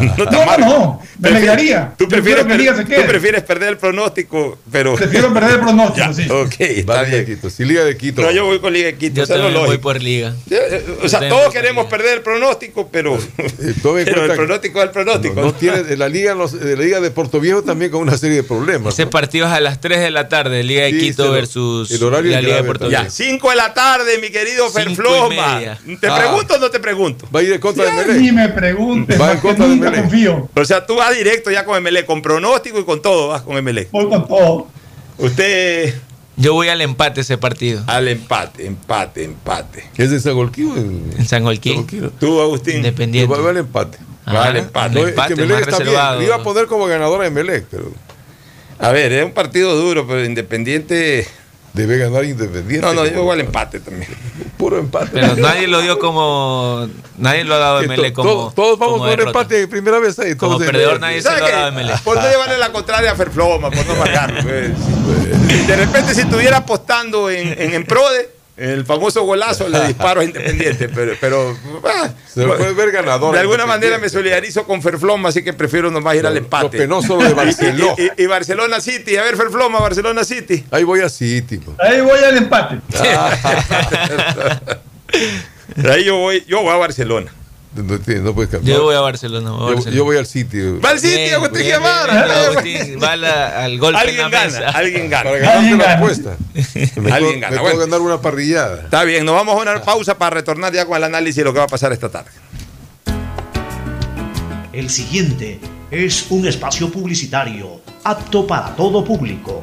*laughs* No te No, no, me alegraría. Tú prefieres, quiero que Liga se per- quede. tú prefieres perder el pronóstico, pero. Prefiero perder el pronóstico, *laughs* Ya, sí. Ok, está de bien. Quito. Sí, Liga de Quito. No, yo voy con Liga de Quito. Yo eso es lo también voy por Liga. Eh, eh, O sea, todos queremos Liga. perder el pronóstico, pero, Eh, *laughs* pero el pronóstico es el pronóstico. No, no tiene, la, liga, la Liga de Puerto Viejo también con una serie de problemas. Ese ¿no? partido es a las 3 de la tarde, Liga de Sí, Quito versus el horario la es Liga de Puerto. Viejo. Ya, 5 de la tarde, mi querido Ferfloma. ¿Te Ah. pregunto o no te pregunto? Va a ir en contra de Melec. ni me preguntes, Va en contra de confío. O sea, tú vas directo ya con MLE, con pronóstico y con todo, vas con MLE. Voy con todo. Usted Yo voy al empate ese partido. al empate, empate, empate. ¿Es de Sagolquío? En, En San. Sagolquío. Tú, Agustín. Independiente. Va, va al empate. Ajá, al empate. El es empate que Melec más está reservado. bien. Le iba a poner como ganadora de Melec, pero A ver, es un partido duro, pero Independiente. Debe ganar Independiente. No, no, yo como- voy al empate también. *laughs* Puro empate. Pero nadie lo dio como. Nadie lo ha dado a to- como. to- todos vamos como con empate de primera vez ahí. Como todos de perdedor nadie se ¿Sabes lo ha dado a ML. Por no llevarle la contraria a Ferfloma, por no marcarlo. *laughs* pues. De repente, si estuviera apostando en, en, en Prode, el famoso golazo, le disparo a Independiente. Pero, pero ah, Se lo puede ver ganador. de alguna manera me solidarizo con Ferfloma, así que prefiero nomás ir Lo- al lo empate. penoso lo de *laughs* Barcelona. Y, y- y Barcelona City. A ver, Ferfloma, Barcelona City. Ahí voy a City. Ahí voy al empate. *laughs* *laughs* Ahí yo voy, yo voy a Barcelona. No, no puedes cambiar. Yo voy a Barcelona. voy a Yo- Barcelona. yo voy al City. Va al Bien, Agustín Guevara. Va la- al golpe en Alguien la gana, mesa. alguien gana. Para ganarte Alguien la gana. apuesta. Me *laughs* Alguien puedo- gana, Me bueno. puedo ganar una parrillada. Está bien, nos vamos a una pausa para retornar ya con el análisis de lo que va a pasar esta tarde. El siguiente es un espacio publicitario apto para todo público.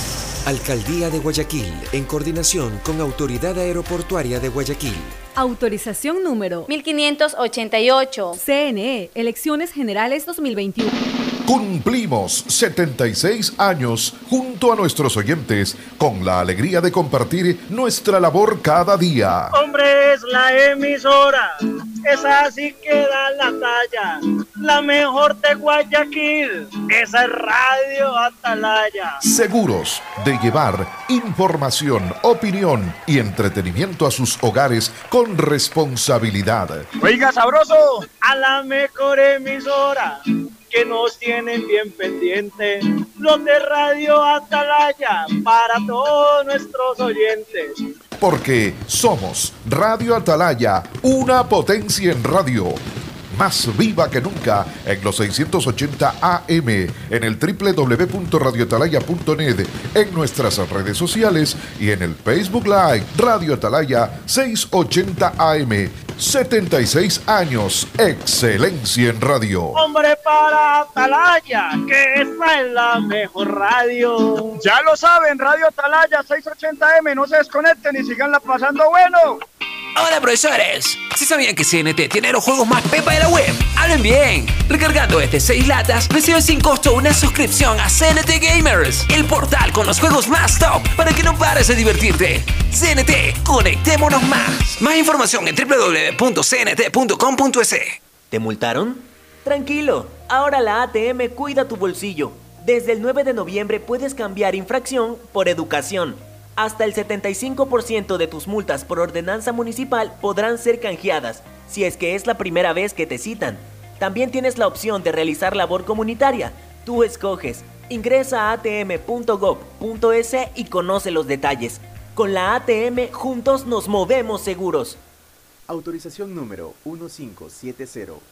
Alcaldía de Guayaquil, en coordinación con Autoridad Aeroportuaria de Guayaquil. Autorización número 1588. CNE, Elecciones Generales 2021. Cumplimos 76 años junto a nuestros oyentes con la alegría de compartir nuestra labor cada día. Hombre, es la emisora. Esa sí que da la talla. La mejor de Guayaquil. Esa es Radio Atalaya. Seguros de llevar información, opinión y entretenimiento a sus hogares con responsabilidad. Oiga, sabroso. A la mejor emisora. Que nos tienen bien pendiente. Los de Radio Atalaya. Para todos nuestros oyentes. Porque somos Radio Atalaya, una potencia en radio. Más viva que nunca en los 680 AM, en el www.radioatalaya.net, en nuestras redes sociales y en el Facebook Live Radio Atalaya 680 AM. 76 años, excelencia en radio. Hombre para Atalaya, que esta es la mejor radio. Ya lo saben, Radio Atalaya 680M, no se desconecten y siganla pasando bueno. Hola profesores, si sabían que CNT tiene los juegos más pepa de la web, hablen bien. Recargando desde 6 latas, recibes sin costo una suscripción a CNT Gamers, el portal con los juegos más top para que no pares de divertirte. CNT, conectémonos más. Más información en www.cnt.com.es. ¿Te multaron? Tranquilo, ahora la ATM cuida tu bolsillo. Desde el 9 de noviembre puedes cambiar infracción por educación. Hasta el 75% de tus multas por ordenanza municipal podrán ser canjeadas si es que es la primera vez que te citan. También tienes la opción de realizar labor comunitaria. Tú escoges. Ingresa a atm.gov.es y conoce los detalles. Con la ATM juntos nos movemos seguros. Autorización número 1570,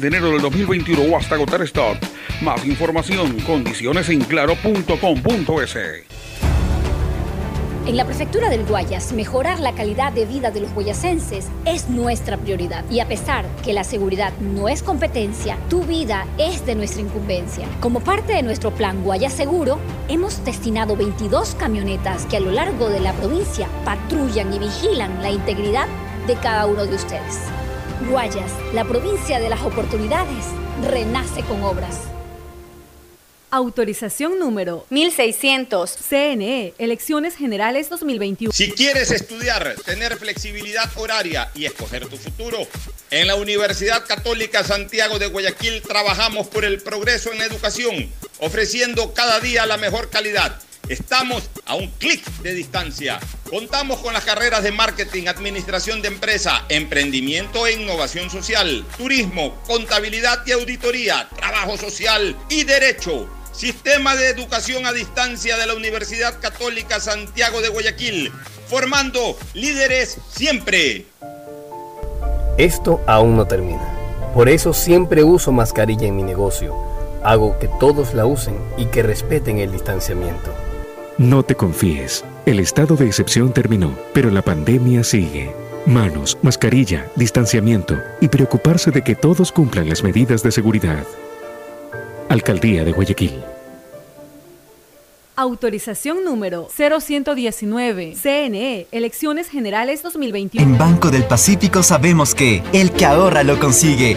de enero del 2021 o hasta agotar stock. Más información, condiciones en la prefectura del Guayas, mejorar la calidad de vida de los guayasenses es nuestra prioridad. Y a pesar que la seguridad no es competencia, tu vida es de nuestra incumbencia. Como parte de nuestro plan Guayas Seguro, hemos destinado 22 camionetas que a lo largo de la provincia patrullan y vigilan la integridad de cada uno de ustedes. Guayas, la provincia de las oportunidades, renace con obras. Autorización número 1600. CNE, Elecciones Generales 2021. Si quieres estudiar, tener flexibilidad horaria y escoger tu futuro, en la Universidad Católica Santiago de Guayaquil trabajamos por el progreso en la educación, ofreciendo cada día la mejor calidad. Estamos a un clic de distancia. Contamos con las carreras de marketing, administración de empresa, emprendimiento e innovación social, turismo, contabilidad y auditoría, trabajo social y derecho. Sistema de Educación a Distancia de la Universidad Católica Santiago de Guayaquil, formando líderes siempre. Esto aún no termina. Por eso siempre uso mascarilla en mi negocio. Hago que todos la usen y que respeten el distanciamiento. No te confíes. El estado de excepción terminó, pero la pandemia sigue. Manos, mascarilla, distanciamiento y preocuparse de que todos cumplan las medidas de seguridad. Alcaldía de Guayaquil. Autorización número 0119. CNE, Elecciones Generales 2021. En Banco del Pacífico sabemos que el que ahorra lo consigue.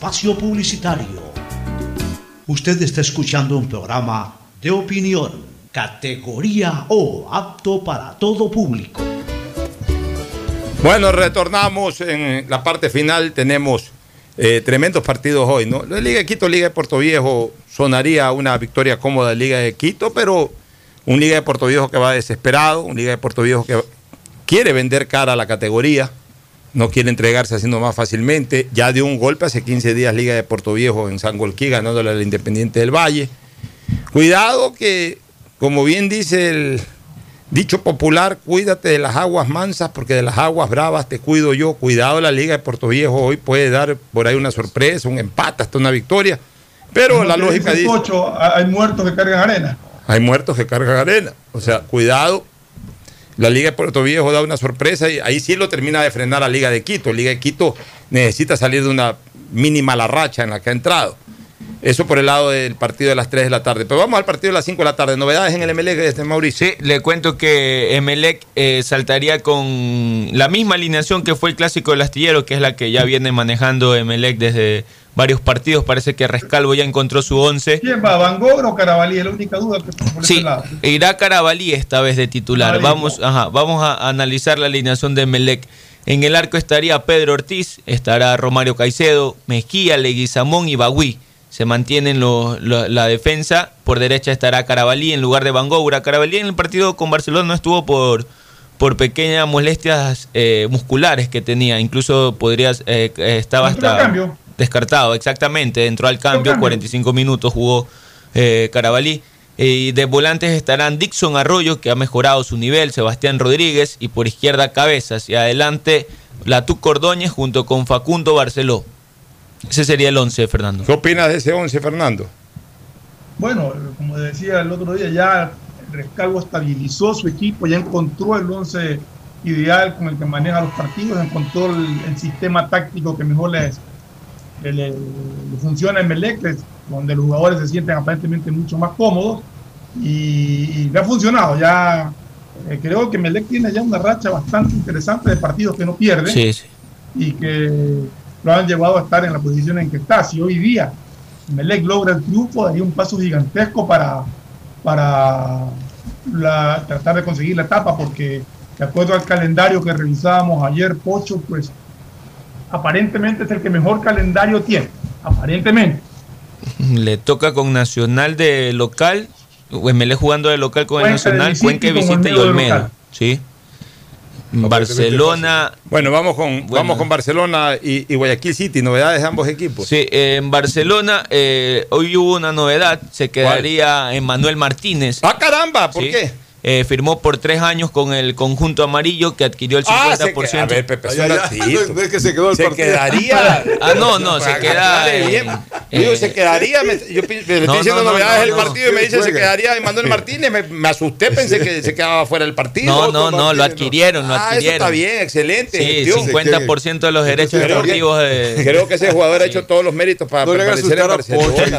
Espacio publicitario. Usted está escuchando un programa de opinión, categoría O, apto para todo público. Bueno, retornamos en la parte final. Tenemos eh, tremendos partidos hoy, ¿no? La Liga de Quito, Liga de Puerto Viejo, sonaría una victoria cómoda Liga de Quito, pero un Liga de Puerto Viejo que va desesperado, un Liga de Puerto Viejo que quiere vender cara a la categoría, no quiere entregarse haciendo más fácilmente. Ya dio un golpe hace 15 días Liga de Puerto Viejo en San Golquí, ganándole al Independiente del Valle. Cuidado que, como bien dice el Dicho popular, cuídate de las aguas mansas porque de las aguas bravas te cuido yo. Cuidado, la Liga de Puerto Viejo hoy puede dar por ahí una sorpresa, un empate, hasta una victoria. Pero la lógica dice... hay muertos que cargan arena. Hay muertos que cargan arena. O sea, cuidado. La Liga de Puerto Viejo da una sorpresa y ahí sí lo termina de frenar la Liga de Quito. Liga de Quito necesita salir de una mínima la racha en la que ha entrado. Eso por el lado del partido de las 3 de la tarde. Pero vamos al partido de las 5 de la tarde. Novedades en el MLEC de este Mauricio. Sí, le cuento que Emelec eh, saltaría con la misma alineación que fue el clásico del astillero, que es la que ya viene manejando Emelec desde varios partidos. Parece que Rescalvo ya encontró su 11. ¿Quién va? ¿Van Gogh o Carabalí? Es la única duda que por ese Sí, lado. irá Carabalí esta vez de titular. Carabalí. Vamos, ajá, vamos a analizar la alineación de Melec. En el arco estaría Pedro Ortiz, estará Romario Caicedo, Mejía, Leguizamón y Bagüí. Se mantienen los- lo- la defensa. Por derecha estará Carabalí en lugar de Van Goura. Carabalí en el partido con Barcelona no estuvo por, por pequeñas molestias eh, musculares que tenía. Incluso podría, eh, estaba hasta cambio. Descartado, exactamente. Entró al cambio, 45 minutos jugó eh, Carabalí. Eh, Y de volantes estarán Dixon Arroyo, que ha mejorado su nivel, Sebastián Rodríguez, y por izquierda Cabezas. Y adelante Latú Cordóñez junto con Facundo Barceló. Ese sería el 11, Fernando. ¿Qué opinas de ese 11, Fernando? Bueno, como decía el otro día, ya Rescalvo estabilizó su equipo, ya encontró el 11 ideal con el que maneja los partidos, encontró el, el sistema táctico que mejor les, le, le- le funciona en Melec, donde los jugadores se sienten aparentemente mucho más cómodos y, y le ha funcionado. Ya eh, creo que Melec tiene ya una racha bastante interesante de partidos que no pierde Sí, sí. y que lo han llevado a estar en la posición en que está. Si hoy día Melec logra el triunfo, daría un paso gigantesco para, para la- tratar de conseguir la etapa, porque de acuerdo al calendario que revisábamos ayer, Pocho, pues aparentemente es el que mejor calendario tiene. Aparentemente. *laughs* Le toca con Nacional de local, Melé jugando de local con el Cuenca Nacional, Cuenca visita y Olmedo. Sí. Barcelona. Bueno, vamos con, vamos con Barcelona y, y Guayaquil City. Novedades de ambos equipos. Sí, eh, en Barcelona eh, hoy hubo una novedad, se quedaría Emmanuel Martínez. ¡Ah, caramba! ¿Por Sí. qué? Eh, firmó por tres años con el conjunto amarillo que adquirió el 50%. Ah, se a ver, Pepe. No es que se quedó el Se partido. quedaría. *laughs* Ah, no, no, se queda. eh, bien. Digo, se quedaría. me- yo No, estoy diciendo no, no, novedades no, del partido y me dice se quedaría Emanuel Martínez. Me, me asusté, pensé que se quedaba fuera del partido. No, no, no, lo adquirieron, lo Ah, eso adquirieron. está bien, excelente. Sí, gestión. 50% de los derechos deportivos de. Creo que ese jugador ha hecho todos los méritos para permanecer en. Barcelona.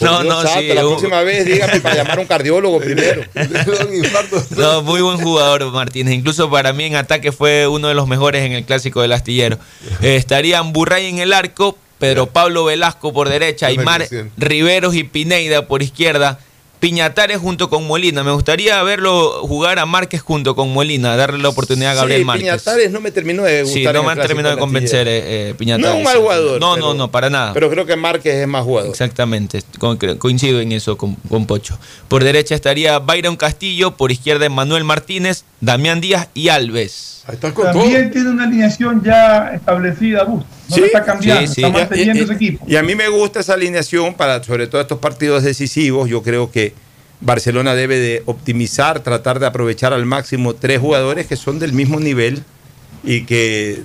No, no, sí, La próxima vez dígame para llamar a un cardiólogo primero. *laughs* *laughs* No, muy buen jugador Martínez. Incluso para mí en ataque fue uno de los mejores en el clásico del astillero. Eh, estarían Burray en el arco, Pedro Pablo Velasco por derecha, Aymar. Riveros y Pineida por izquierda. Piñatares junto con Molina. Me gustaría verlo jugar a Márquez junto con Molina, darle la oportunidad a Gabriel sí, Márquez. Piñatares no me terminó de gustar. Sí, no me han clásico terminado de convencer eh, eh, Piñatares. No es un mal jugador. No, pero- no, no, para nada. Pero creo que Márquez es más jugador. Exactamente, co- coincido en eso con, con Pocho. Por derecha estaría Byron Castillo, por izquierda Manuel Martínez, Damián Díaz y Alves. Ahí está También tiene una alineación ya establecida, Busto. No la está cambiando, sí, sí. está manteniendo y- ese equipo. Y a mí me gusta esa alineación para, sobre todo estos partidos decisivos. Yo creo que Barcelona debe de optimizar, tratar de aprovechar al máximo tres jugadores que son del mismo nivel y que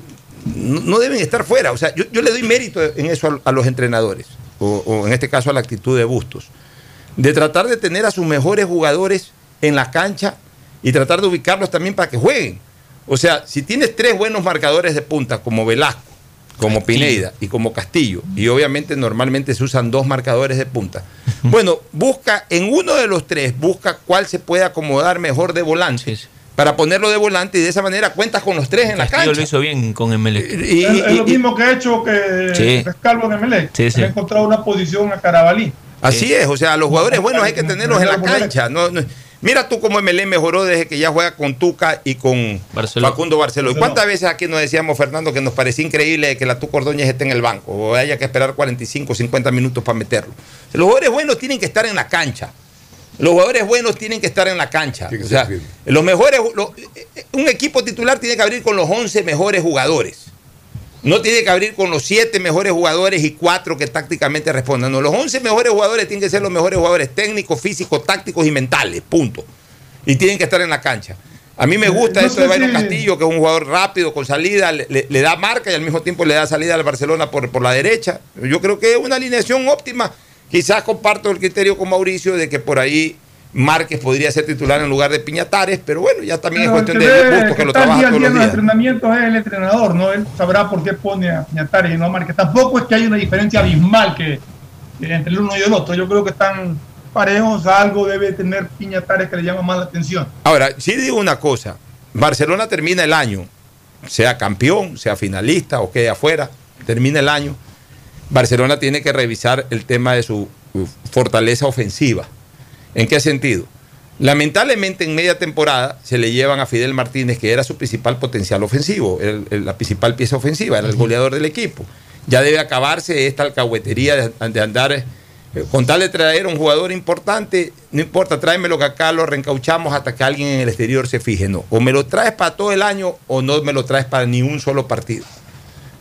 no, no deben estar fuera. O sea, yo, yo le doy mérito en eso a, a los entrenadores, o, o en este caso a la actitud de Bustos, de tratar de tener a sus mejores jugadores en la cancha y tratar de ubicarlos también para que jueguen. O sea, si tienes tres buenos marcadores de punta como Velasco, como Pineida y como Castillo, y obviamente normalmente se usan dos marcadores de punta. *laughs* Bueno, busca en uno de los tres, busca cuál se puede acomodar mejor de volante para ponerlo de volante y de esa manera cuentas con los tres en la Castillo cancha. lo hizo bien con Emelec. Y- es, es lo mismo que ha hecho que Sí. Rescalvo en Emelec. Sí, sí. Ha encontrado una posición a Carabalí. Así es, o sea, los jugadores buenos hay que tenerlos en la cancha. No, no- Mira tú cómo MLE mejoró desde que ya juega con Tuca y con Barceló. Facundo Barceló. ¿Y cuántas veces aquí nos decíamos, Fernando, que nos parecía increíble que la Tuca Ordóñez esté en el banco o haya que esperar 45 o 50 minutos para meterlo? Los jugadores buenos tienen que estar en la cancha. Los jugadores buenos tienen que estar en la cancha. O sea, los mejores, lo- un equipo titular tiene que abrir con los 11 mejores jugadores. No tiene que abrir con los 7 mejores jugadores y 4 que tácticamente respondan. No, los 11 mejores jugadores tienen que ser los mejores jugadores técnicos, físicos, tácticos y mentales. Punto. Y tienen que estar en la cancha. A mí me gusta No eso de Byron si- Castillo, que es un jugador rápido, con salida, le, le- le da marca y al mismo tiempo le da salida al Barcelona por, por la derecha. Yo creo que es una alineación óptima. Quizás comparto el criterio con Mauricio de que por ahí Márquez podría ser titular en lugar de Piñatares, pero bueno, ya también es cuestión de ve gusto que lo trabaja día todos día los en entrenamientos es el entrenador, ¿no? Él sabrá por qué pone a Piñatares y no a Márquez. Tampoco es que haya una diferencia abismal que, que entre el uno y el otro. Yo creo que están parejos, algo debe tener Piñatares que le llama más la atención. Ahora, sí digo una cosa, Barcelona termina el año, sea campeón, sea finalista o quede afuera, termina el año, Barcelona tiene que revisar el tema de su fortaleza ofensiva. ¿En qué sentido? Lamentablemente en media temporada se le llevan a Fidel Martínez, que era su principal potencial ofensivo, el- el- la principal pieza ofensiva, era el goleador del equipo. Ya debe acabarse esta alcahuetería de, de andar, eh, con tal de traer un jugador importante, no importa, tráemelo que acá lo reencauchamos hasta que alguien en el exterior se fije. No, o me lo traes para todo el año o no me lo traes para ni un solo partido.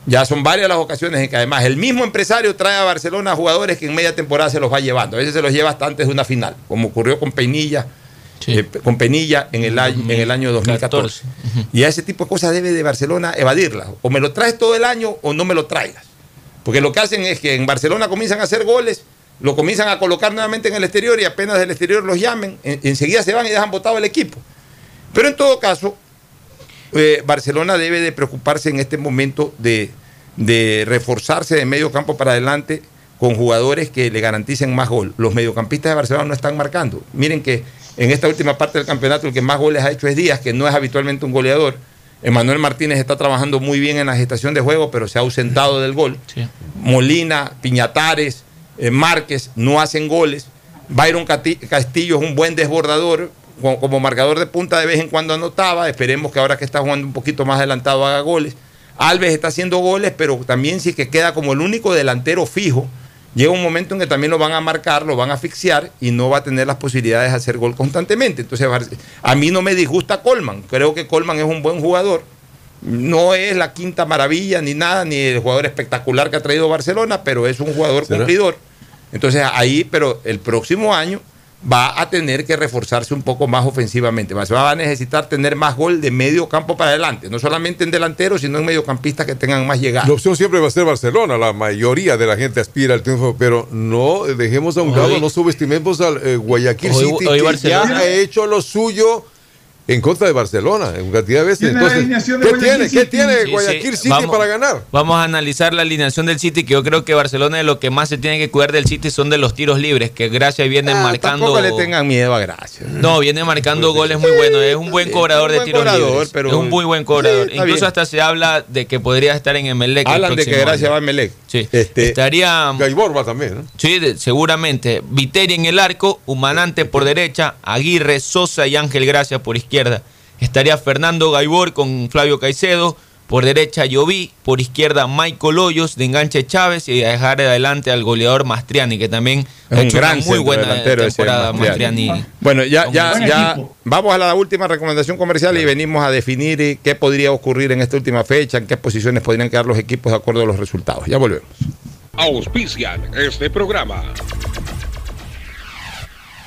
Ya son varias las ocasiones en que además el mismo empresario trae a Barcelona jugadores que en media temporada se los va llevando. A veces se los lleva hasta antes de una final, como ocurrió con Peinilla, eh, con Penilla en el año, en el año 2014. Y a ese tipo de cosas debe de Barcelona evadirlas. O me lo traes todo el año o no me lo traigas. Porque lo que hacen es que en Barcelona comienzan a hacer goles, lo comienzan a colocar nuevamente en el exterior y apenas del exterior los llamen, en- enseguida se van y dejan botado el equipo. Pero en todo caso, eh, Barcelona debe de preocuparse en este momento de, de reforzarse de medio campo para adelante con jugadores que le garanticen más gol. Los mediocampistas de Barcelona no están marcando. Miren que en esta última parte del campeonato el que más goles ha hecho es Díaz, que no es habitualmente un goleador. Emanuel Martínez está trabajando muy bien en la gestación de juego, pero se ha ausentado del gol. Molina, Piñatares, eh, Márquez no hacen goles. Byron Castillo es un buen desbordador, como, marcador de punta de vez en cuando anotaba. Esperemos que ahora que está jugando un poquito más adelantado haga goles. Alves está haciendo goles, pero también sí que queda como el único delantero fijo. Llega un momento en que también lo van a marcar, lo van a asfixiar y no va a tener las posibilidades de hacer gol constantemente. Entonces, a mí no me disgusta Colman. Creo que Colman es un buen jugador. No es la quinta maravilla ni nada, ni el jugador espectacular que ha traído Barcelona, pero es un jugador ¿Será? cumplidor. Entonces ahí, pero el próximo año va a tener que reforzarse un poco más ofensivamente. Va va a necesitar tener más gol de medio campo para adelante, no solamente en delanteros, sino en mediocampistas que tengan más llegada. La opción siempre va a ser Barcelona. La mayoría de la gente aspira al triunfo, pero no dejemos a un Hoy- lado, no subestimemos al eh, Guayaquil Hoy- City, hoy que Barcelona- ya ha hecho lo suyo en contra de Barcelona en cantidad de veces. Tiene la Entonces, alineación de ¿qué tiene? ¿Qué tiene Sí, Guayaquil sí. City Vamos- para ganar? Vamos a analizar la alineación del City, que yo creo que Barcelona de lo que más se tiene que cuidar del City son de los tiros libres, que Gracia viene Ah, marcando. Tampoco le tengan miedo a Gracia. No, viene marcando goles muy buenos. Es un buen cobrador de buen tiros cobrador, libres. pero- es un muy buen cobrador. Incluso bien. hasta se habla de que podría estar en Emelec. el Hablan de que Gracia año. va a Melec. Sí. Este, Estaría. Gaibor va también, ¿no? Sí, de- seguramente. Viteri en el arco, Humanante por derecha, Aguirre, Sosa y Ángel Gracia por izquierda. Estaría Fernando Gaibor con Flavio Caicedo. Por derecha Lloví, por izquierda Michael Hoyos, de enganche Chávez y a dejar adelante al goleador Mastriani, que también Es ha un hecho gran una muy buena temporada Mastriani. Mastriani. Bueno, ya, ya, buen ya vamos a la última recomendación comercial y venimos a definir eh, qué podría ocurrir en esta última fecha, en qué posiciones podrían quedar los equipos de acuerdo a los resultados. Ya volvemos. Auspician este programa.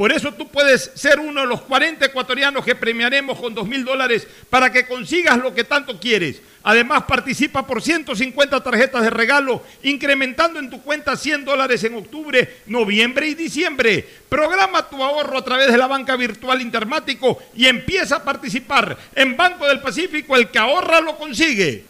Por eso tú puedes ser uno de los 40 ecuatorianos que premiaremos con 2 mil dólares para que consigas lo que tanto quieres. Además, participa por 150 tarjetas de regalo, incrementando en tu cuenta 100 dólares en octubre, noviembre y diciembre. Programa tu ahorro a través de la banca virtual Intermático y empieza a participar. En Banco del Pacífico, el que ahorra lo consigue.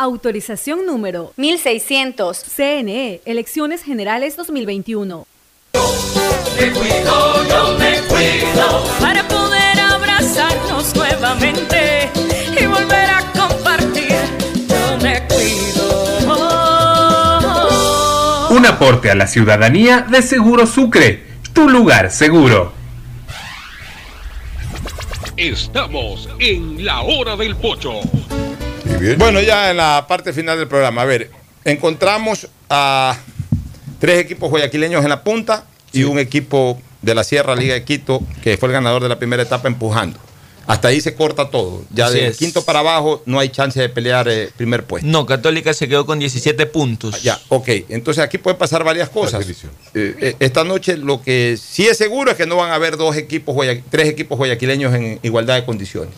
Autorización número 1600. CNE, Elecciones Generales 2021. Me cuido, yo me cuido. Para poder abrazarnos nuevamente y volver a compartir. Yo me cuido. Un aporte a la ciudadanía de Seguro Sucre, tu lugar seguro. Estamos en la hora del pocho. Bueno, ya en la parte final del programa, a ver, encontramos a tres equipos guayaquileños en la punta y un equipo de la Sierra Liga de Quito, que fue el ganador de la primera etapa, empujando. Hasta ahí se corta todo. Ya del es. quinto para abajo no hay chance de pelear eh, primer puesto. No, Católica se quedó con 17 puntos. Ya, ok. Entonces aquí pueden pasar varias cosas. Eh, eh, esta noche lo que sí es seguro es que no van a haber dos equipos, tres equipos guayaquileños en igualdad de condiciones.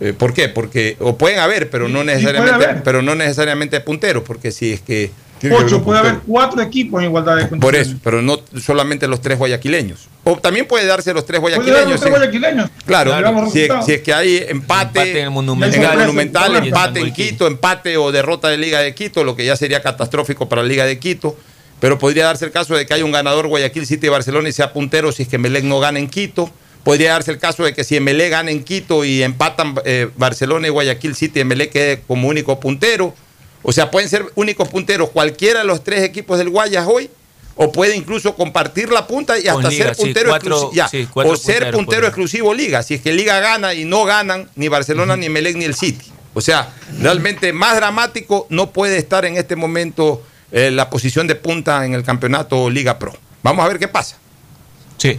Eh, ¿Por qué? Porque, o pueden haber, pero no necesariamente, haber. pero no necesariamente punteros, porque si es que. Ocho, puede haber cuatro equipos en igualdad de condiciones. Por eso, pero no solamente los tres guayaquileños. O también puede darse los tres guayaquileños. los tres guayaquileños. Claro, si, es que hay empate, Empate en el Monumental. en el Sorpresa, Monumental, sorpresa. empate en Quito, empate o derrota de Liga de Quito, lo que ya sería catastrófico para la Liga de Quito. Pero podría darse el caso de que haya un ganador Guayaquil City y Barcelona y sea puntero si es que Melec no gana en Quito. Podría darse el caso de que si Emelec gana en Quito y empatan eh, Barcelona y Guayaquil City, Emelec quede como único puntero. O sea, pueden ser únicos punteros cualquiera de los tres equipos del Guayas hoy, o puede incluso compartir la punta y hasta Liga, ser puntero exclusivo. sí, o ser puntero exclusivo Liga. Si es que Liga gana y no ganan ni Barcelona, ni Melec, ni el City. O sea, realmente más dramático no puede estar en este momento eh, la posición de punta en el campeonato Liga Pro. Vamos a ver qué pasa. Sí.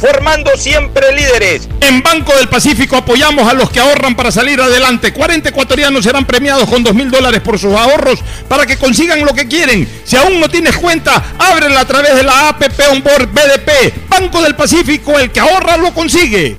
formando siempre líderes. En Banco del Pacífico apoyamos a los que ahorran para salir adelante. 40 ecuatorianos serán premiados con 2 mil dólares por sus ahorros para que consigan lo que quieren. Si aún no tienes cuenta, ábrela a través de la APP Onboard BDP. Banco del Pacífico, el que ahorra lo consigue.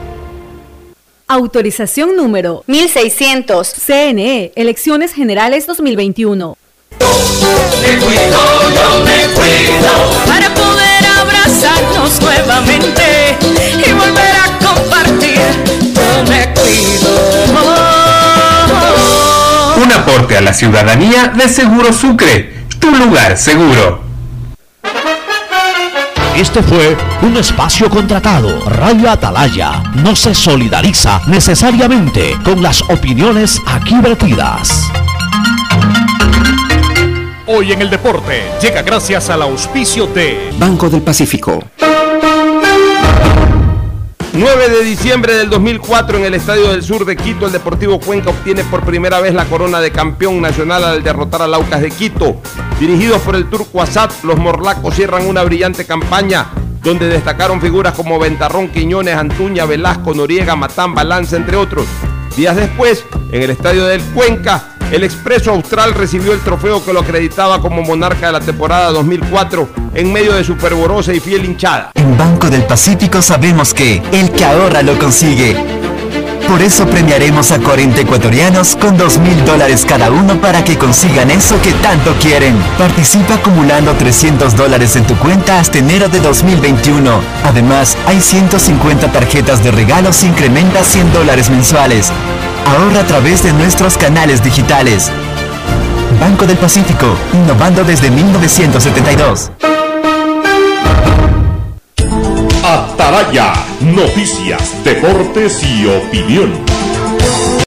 Autorización número 1600. CNE, Elecciones Generales 2021. Me cuido, yo me cuido. Para poder abrazarnos nuevamente y volver a compartir. Yo me cuido. Un aporte a la ciudadanía de Seguro Sucre, tu lugar seguro. Este fue un espacio contratado. Radio Atalaya no se solidariza necesariamente con las opiniones aquí vertidas. Hoy en el deporte llega gracias al auspicio de Banco del Pacífico. 9 de diciembre del 2004 en el Estadio del Sur de Quito, el Deportivo Cuenca obtiene por primera vez la corona de campeón nacional al derrotar al Aucas de Quito. Dirigidos por el turco Asad, los morlacos cierran una brillante campaña donde destacaron figuras como Ventarrón, Quiñones, Antuña, Velasco, Noriega, Matán, Balanza, entre otros. Días después, en el Estadio del Cuenca, el Expreso Austral recibió el trofeo que lo acreditaba como monarca de la temporada 2004 en medio de su fervorosa y fiel hinchada. En Banco del Pacífico sabemos que el que ahorra lo consigue. Por eso premiaremos a 40 ecuatorianos con 2 mil dólares cada uno para que consigan eso que tanto quieren. Participa acumulando 300 dólares en tu cuenta hasta enero de 2021. Además, hay 150 tarjetas de regalos y incrementa 100 dólares mensuales. Ahorra a través de nuestros canales digitales. Banco del Pacífico, innovando desde 1972. Ataraya, noticias, deportes y opinión.